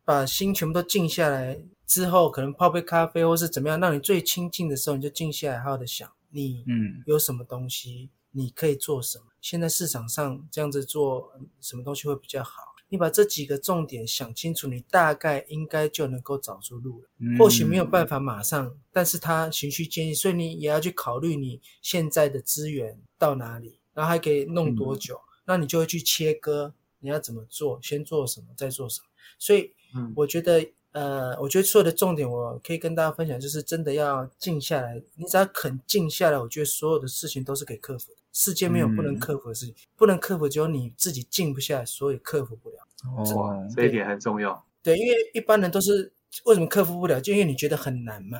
把心全部都静下来之后，可能泡杯咖啡，或是怎么样，让你最清静的时候，你就静下来，好好的想，你嗯有什么东西，你可以做什么？现在市场上这样子做，什么东西会比较好？你把这几个重点想清楚，你大概应该就能够找出路了。嗯、或许没有办法马上，但是他循序渐进，所以你也要去考虑你现在的资源到哪里，然后还可以弄多久，嗯、那你就会去切割你要怎么做，先做什么，再做什么。所以，我觉得，嗯、呃，我觉得所有的重点，我可以跟大家分享，就是真的要静下来。你只要肯静下来，我觉得所有的事情都是可以克服的。世界没有不能克服的事情，嗯、不能克服只有你自己静不下来，所以克服不了。哦，这一点很重要。对，因为一般人都是为什么克服不了？就因为你觉得很难嘛，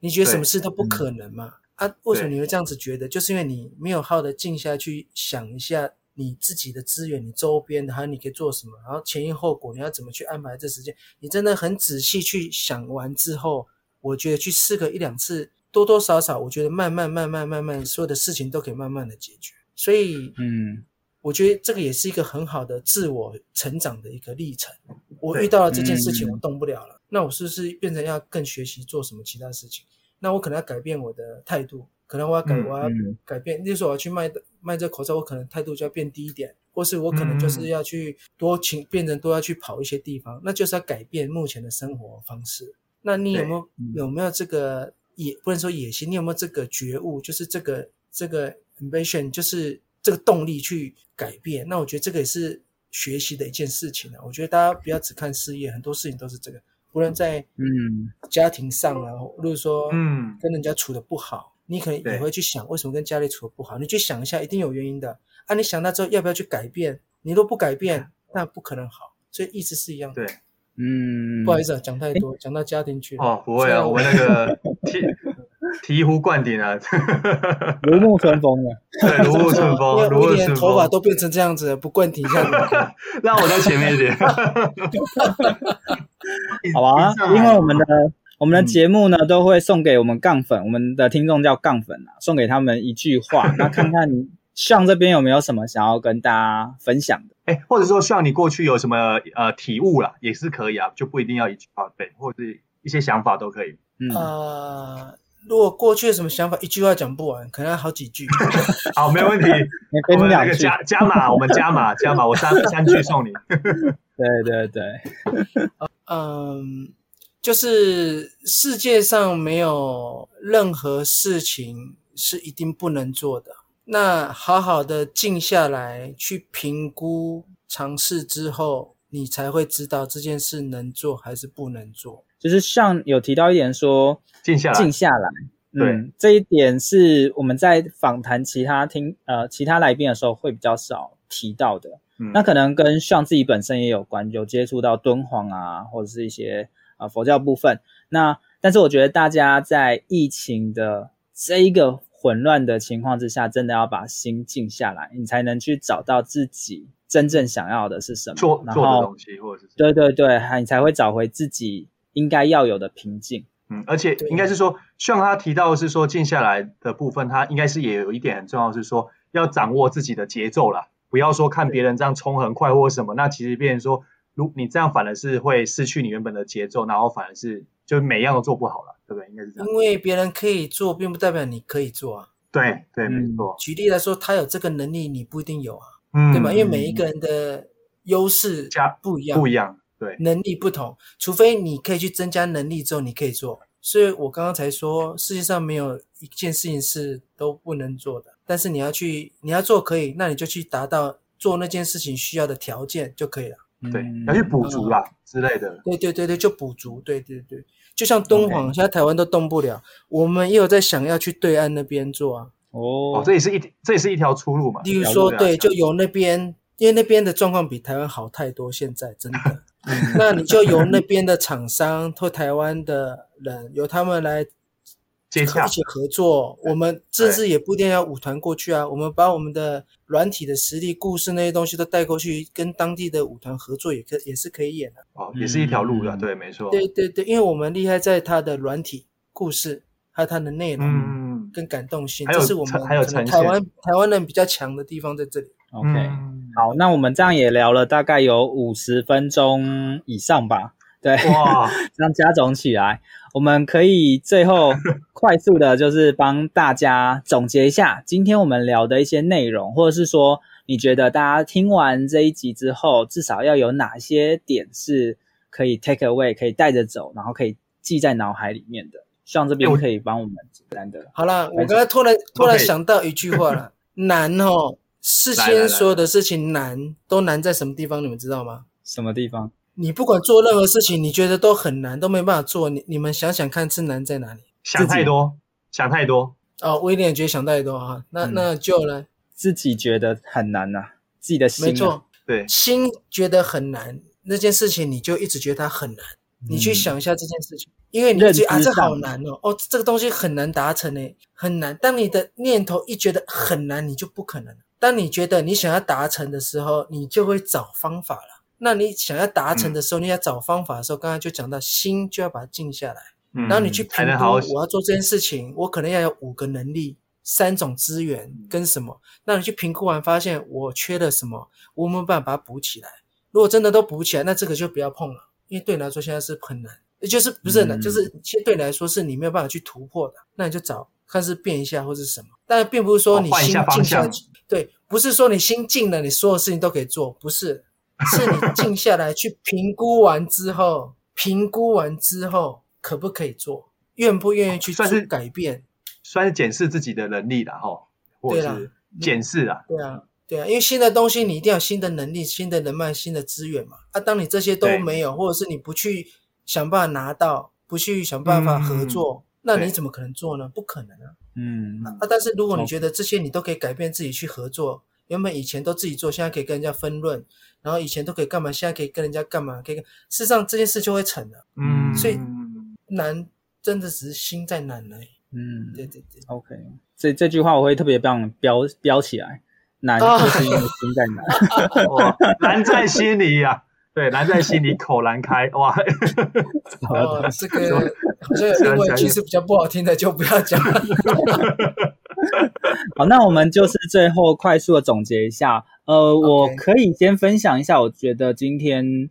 你觉得什么事都不可能嘛。嗯、啊，为什么你会这样子觉得？就是因为你没有好好的静下去想一下你自己的资源、你周边的，还有你可以做什么，然后前因后果，你要怎么去安排这时间。你真的很仔细去想完之后，我觉得去试个一两次。多多少少，我觉得慢慢慢慢慢慢，所有的事情都可以慢慢的解决。所以，嗯，我觉得这个也是一个很好的自我成长的一个历程。我遇到了这件事情，我动不了了，那我是不是变成要更学习做什么其他事情？那我可能要改变我的态度，可能我要改，我要改变。例如说，我要去卖卖这口罩，我可能态度就要变低一点，或是我可能就是要去多请，变成多要去跑一些地方，那就是要改变目前的生活方式。那你有没有有没有这个？也不能说野心，你有没有这个觉悟？就是这个这个 ambition，就是这个动力去改变。那我觉得这个也是学习的一件事情啊。我觉得大家不要只看事业，很多事情都是这个。无论在嗯家庭上啊，或者说嗯跟人家处的不好，嗯、你可能也会去想为什么跟家里处的不好。你去想一下，一定有原因的啊。你想到之后要不要去改变？你都不改变，那不可能好。所以意思是一样的。对。嗯，不好意思啊，讲太多，讲到家庭去了。哦，不会啊，我们那个醍 醍醐灌顶啊，如沐春风啊，对，如沐春风，如沐春风。我连头发都变成这样子了，不灌顶一下，让我在前面一点。好啊，因为我们的我们的节目呢，都会送给我们杠粉，我们的听众叫杠粉啊，送给他们一句话，那看看你。像这边有没有什么想要跟大家分享的？哎，或者说像你过去有什么呃体悟啦，也是可以啊，就不一定要一句话背，或者是一些想法都可以。嗯，呃，如果过去有什么想法，一句话讲不完，可能要好几句。好，没问题。我们两个加加码，我们加码加码，我三 三句送你。对对对。嗯，就是世界上没有任何事情是一定不能做的。那好好的静下来，去评估尝试之后，你才会知道这件事能做还是不能做。就是像有提到一点说，静下来，静下来。嗯，对，这一点是我们在访谈其他听呃其他来宾的时候会比较少提到的。嗯，那可能跟像自己本身也有关，有接触到敦煌啊，或者是一些呃佛教部分。那但是我觉得大家在疫情的这一个。混乱的情况之下，真的要把心静下来，你才能去找到自己真正想要的是什么，做做的东西，或者是对对对，你才会找回自己应该要有的平静。嗯，而且应该是说，像他提到的是说静下来的部分，他应该是也有一点很重要，是说要掌握自己的节奏啦，不要说看别人这样冲很快或什么，那其实变成说，如你这样反而是会失去你原本的节奏，然后反而是就每样都做不好了。对不对？应该是这样。因为别人可以做，并不代表你可以做啊。对对，没错。举例来说，他有这个能力，你不一定有啊，嗯、对吧？因为每一个人的优势加不一样，不一样，对，能力不同。除非你可以去增加能力之后，你可以做。所以我刚刚才说，世界上没有一件事情是都不能做的。但是你要去，你要做可以，那你就去达到做那件事情需要的条件就可以了。对，要去补足啦、嗯、之类的。对对对对，就补足。对对对。就像敦煌，现在台湾都动不了，我们也有在想要去对岸那边做啊。哦，这也是一这也是一条出路嘛。例如说，对，就由那边，因为那边的状况比台湾好太多，现在真的。那你就由那边的厂商或台湾的人，由他们来。一起合作，我们甚至也不一定要舞团过去啊。我们把我们的软体的实力、故事那些东西都带过去，跟当地的舞团合作，也可也是可以演的。哦，也是一条路的，对，没错。对对对，因为我们厉害在它的软体、故事，还有它的内容，嗯，跟感动性，这是我们还有台湾台湾人比较强的地方在这里。OK，好，那我们这样也聊了大概有五十分钟以上吧。对，哇，这样加总起来，我们可以最后 快速的，就是帮大家总结一下今天我们聊的一些内容，或者是说，你觉得大家听完这一集之后，至少要有哪些点是可以 take away，可以带着走，然后可以记在脑海里面的？希望这边可以帮我们简单的。好了，我刚才突然突然想到一句话了，难哦，事先所有的事情难，都难在什么地方？你们知道吗？什么地方？你不管做任何事情，你觉得都很难，都没办法做。你你们想想看，是难在哪里？想太多，想太多。哦，威廉觉得想太多啊。那、嗯、那就呢？自己觉得很难呐、啊，自己的心、啊。没错，对，心觉得很难，那件事情你就一直觉得它很难。嗯、你去想一下这件事情，因为你觉得啊，这好难哦，哦，这个东西很难达成诶，很难。当你的念头一觉得很难，你就不可能。当你觉得你想要达成的时候，你就会找方法了。那你想要达成的时候，嗯、你要找方法的时候，刚才就讲到心就要把它静下来，嗯、然后你去评估我要做这件事情，我可能要有五个能力、三种资源跟什么。那你去评估完发现我缺了什么，我有没有办法把它补起来。如果真的都补起来，那这个就不要碰了，因为对你来说现在是很难，也就是不是很难，嗯、就是其实对你来说是你没有办法去突破的。那你就找看是变一下或是什么，但并不是说你心静下去，对，不是说你心静了，你所有事情都可以做，不是。是你静下来去评估完之后，评估完之后可不可以做，愿不愿意去做改变，算是检视自己的能力了哈，或者是检视啊，对啊，对啊，因为新的东西你一定要新的能力、新的人脉、新的资源嘛。啊，当你这些都没有，或者是你不去想办法拿到，不去想办法合作，那你怎么可能做呢？不可能啊。嗯，啊，但是如果你觉得这些你都可以改变自己去合作，原本以前都自己做，现在可以跟人家分润。然后以前都可以干嘛，现在可以跟人家干嘛？可以，事实上这件事就会成了。嗯，所以难真的只是心在难而已。嗯，对对对。OK，所以这句话我会特别帮标标起来，难就是因为心在难。哇，难在心里呀、啊，对，难在心里口难开。哇，哦，这个好像有另外一句是比较不好听的，就不要讲了。好，那我们就是最后快速的总结一下。呃.我可以先分享一下，我觉得今天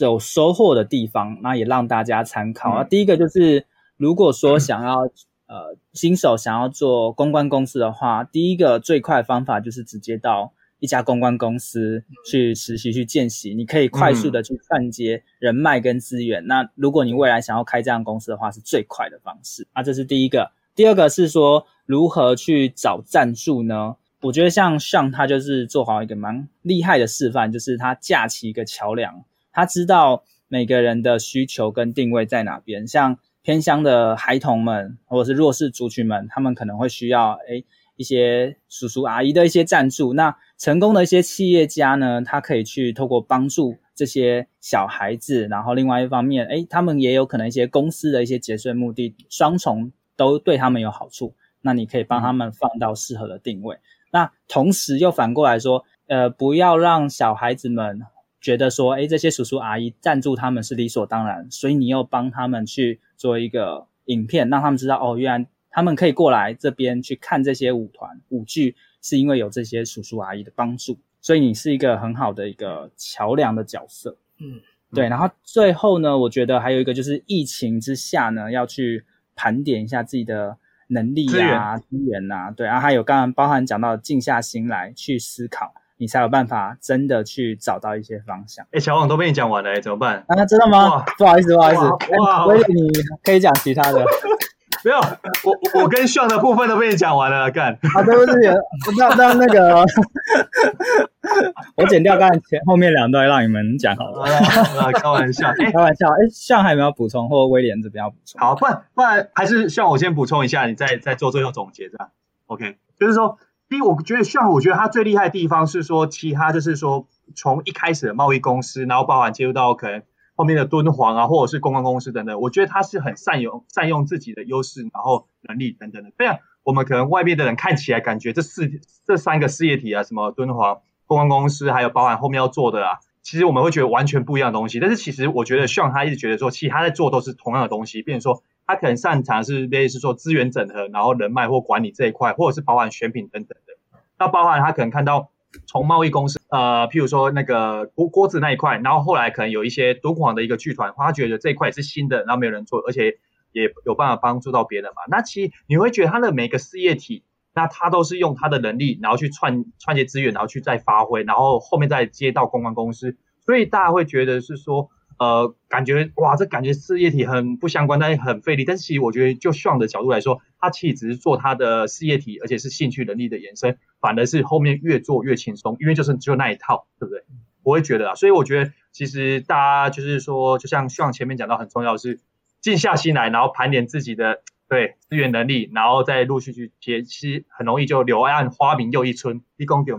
有收获的地方，那也让大家参考啊。嗯、第一个就是，如果说想要、嗯、呃新手想要做公关公司的话，第一个最快的方法就是直接到一家公关公司去实习去见习，你可以快速的去串接人脉跟资源。嗯、那如果你未来想要开这样公司的话，是最快的方式啊。这是第一个。第二个是说，如何去找赞助呢？我觉得像 Sean 他就是做好一个蛮厉害的示范，就是他架起一个桥梁，他知道每个人的需求跟定位在哪边。像偏乡的孩童们，或者是弱势族群们，他们可能会需要诶一些叔叔阿姨的一些赞助。那成功的一些企业家呢，他可以去透过帮助这些小孩子，然后另外一方面，诶他们也有可能一些公司的一些结税目的，双重都对他们有好处。那你可以帮他们放到适合的定位。那同时又反过来说，呃，不要让小孩子们觉得说，诶，这些叔叔阿姨赞助他们是理所当然，所以你又帮他们去做一个影片，让他们知道，哦，原来他们可以过来这边去看这些舞团舞剧，是因为有这些叔叔阿姨的帮助，所以你是一个很好的一个桥梁的角色。嗯，对。然后最后呢，我觉得还有一个就是疫情之下呢，要去盘点一下自己的。能力啊，资源呐、啊，对，然后还有刚刚包含讲到静下心来去思考，你才有办法真的去找到一些方向。哎，小王都被你讲完了，怎么办？啊，那知道吗？不好意思，不好意思，哇，我以为你可以讲其他的。没有，我我跟 Sean 的部分都被你讲完了，干。啊，对不起，那那那个，我剪掉刚才前后面两段，让你们讲好了。啊，开玩笑，开玩笑。哎，Sean 还有没有补充，或威廉这边要补充？好，不然不然还是 Sean 我先补充一下，你再再做最后总结，这样。OK，就是说，第一，我觉得 Sean 我觉得他最厉害的地方是说，其他就是说，从一开始的贸易公司，然后包含接入到可能。后面的敦煌啊，或者是公关公司等等，我觉得他是很善用善用自己的优势，然后能力等等的。这样我们可能外面的人看起来感觉这四这三个事业体啊，什么敦煌、公关公司，还有包含后面要做的啊，其实我们会觉得完全不一样的东西。但是其实我觉得像他一直觉得说，其他在做都是同样的东西，比如说他可能擅长是类似说资源整合，然后人脉或管理这一块，或者是包含选品等等的。那包含他可能看到。从贸易公司，呃，譬如说那个锅锅子那一块，然后后来可能有一些敦煌的一个剧团，他觉得这一块是新的，然后没有人做，而且也有办法帮助到别人嘛。那其实你会觉得他的每个事业体，那他都是用他的能力，然后去串串接资源，然后去再发挥，然后后面再接到公关公司，所以大家会觉得是说。呃，感觉哇，这感觉事业体很不相关，但是很费力。但是其实我觉得，就 Sean 的角度来说，他其实只是做他的事业体，而且是兴趣能力的延伸，反而是后面越做越轻松，因为就是就那一套，对不对？我会觉得啊，所以我觉得其实大家就是说，就像 Sean 前面讲到，很重要是静下心来，然后盘点自己的对资源能力，然后再陆续去接，其实很容易就柳暗花明又一村，一公点。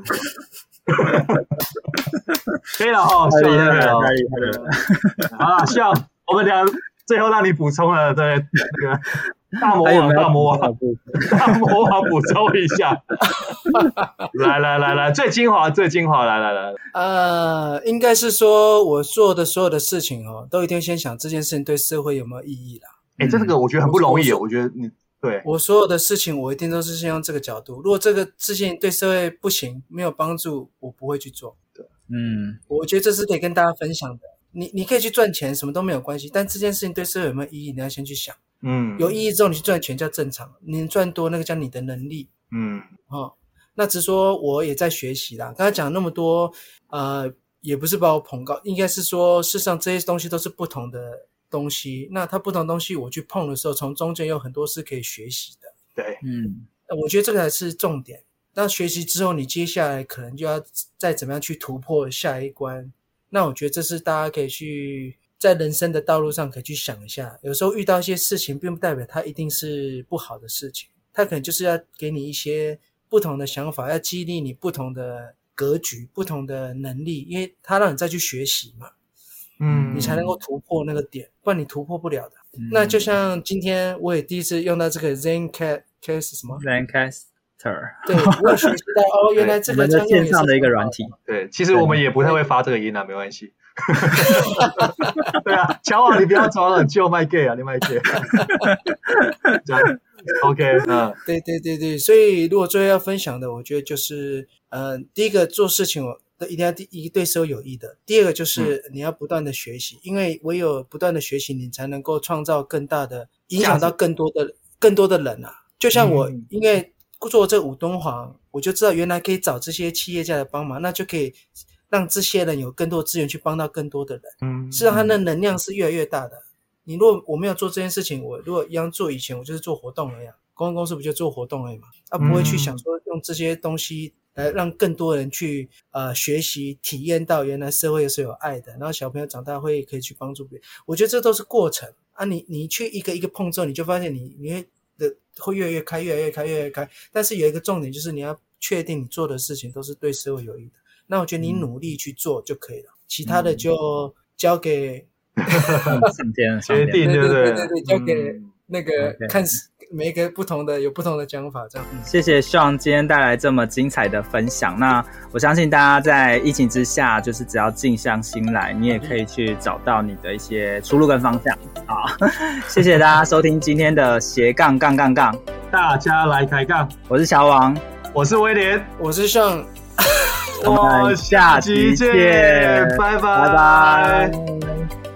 可以了哈，太厉害了，太厉害了。好了，希望我们俩最后让你补充了，对那个大魔王，大魔王，大魔王补充一下。来来来来，最精华，最精华，来来来。呃，应该是说我做的所有的事情哦，都一定先想这件事情对社会有没有意义啦。哎，这个我觉得很不容易，我觉得你。对，我所有的事情，我一定都是先用这个角度。如果这个事情对社会不行，没有帮助，我不会去做。对，嗯，我觉得这是可以跟大家分享的。你你可以去赚钱，什么都没有关系，但这件事情对社会有没有意义，你要先去想。嗯，有意义之后，你去赚钱叫正常。你赚多，那个叫你的能力。嗯，哦，那只是说我也在学习啦。刚才讲那么多，呃，也不是把我捧高，应该是说，事实上这些东西都是不同的。东西，那它不同东西，我去碰的时候，从中间有很多是可以学习的。对，嗯，我觉得这个才是重点。那学习之后，你接下来可能就要再怎么样去突破下一关。那我觉得这是大家可以去在人生的道路上可以去想一下。有时候遇到一些事情，并不代表它一定是不好的事情，它可能就是要给你一些不同的想法，要激励你不同的格局、不同的能力，因为它让你再去学习嘛。嗯，你才能够突破那个点，不然你突破不了的。嗯、那就像今天我也第一次用到这个 Zencastr 什么 Zencastr，对，我也学习到哦，原来这个是线上的一个软体。对，其实我们也不太会发这个音啊，没关系。对啊，乔王，你不要装了，就卖 gay 啊，你卖 gay。这样 OK，嗯，对对对对，所以如果最后要分享的，我觉得就是，嗯、呃，第一个做事情我。一定要第一对社会有益的，第二个就是你要不断的学习，嗯、因为唯有不断的学习，你才能够创造更大的影响到更多的更多的人啊。就像我，嗯、因为做这五敦煌，我就知道原来可以找这些企业家来帮忙，那就可以让这些人有更多资源去帮到更多的人。嗯，是让他的能量是越来越大的。你如果我没有做这件事情，我如果一样做以前，我就是做活动而已。公关公司不就做活动而已嘛？他不会去想说用这些东西。来让更多人去呃学习体验到原来社会是有爱的，然后小朋友长大会可以去帮助别人。我觉得这都是过程啊，你你去一个一个碰之后，你就发现你你会的会越来越开，越来越开，越来越开。但是有一个重点就是你要确定你做的事情都是对社会有益的。那我觉得你努力去做就可以了，嗯、其他的就交给 上天决定，对对对对对，交给那个看似。每一个不同的有不同的讲法，这样。谢谢 Sean 今天带来这么精彩的分享。那我相信大家在疫情之下，就是只要静下心来，你也可以去找到你的一些出路跟方向。好，谢谢大家收听今天的斜杠杠杠杠，大家来抬杠。我是小王，我是威廉，我是 Sean。我们下期见，拜拜。拜拜。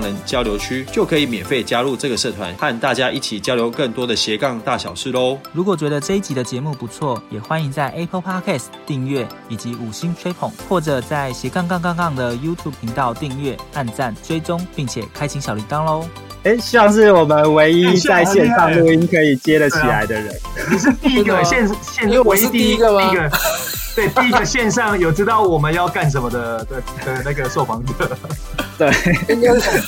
人交流区，就可以免费加入这个社团，和大家一起交流更多的斜杠大小事喽。如果觉得这一集的节目不错，也欢迎在 Apple Podcast 订阅以及五星吹捧，或者在斜杠杠杠杠的 YouTube 频道订阅、按赞、追踪，并且开启小铃铛喽。哎，像是我们唯一在线上录音可以接得起来的人，你是第一个线线唯一第一个吗？对，第一个线上有知道我们要干什么的的的那个受访者，对，应该是。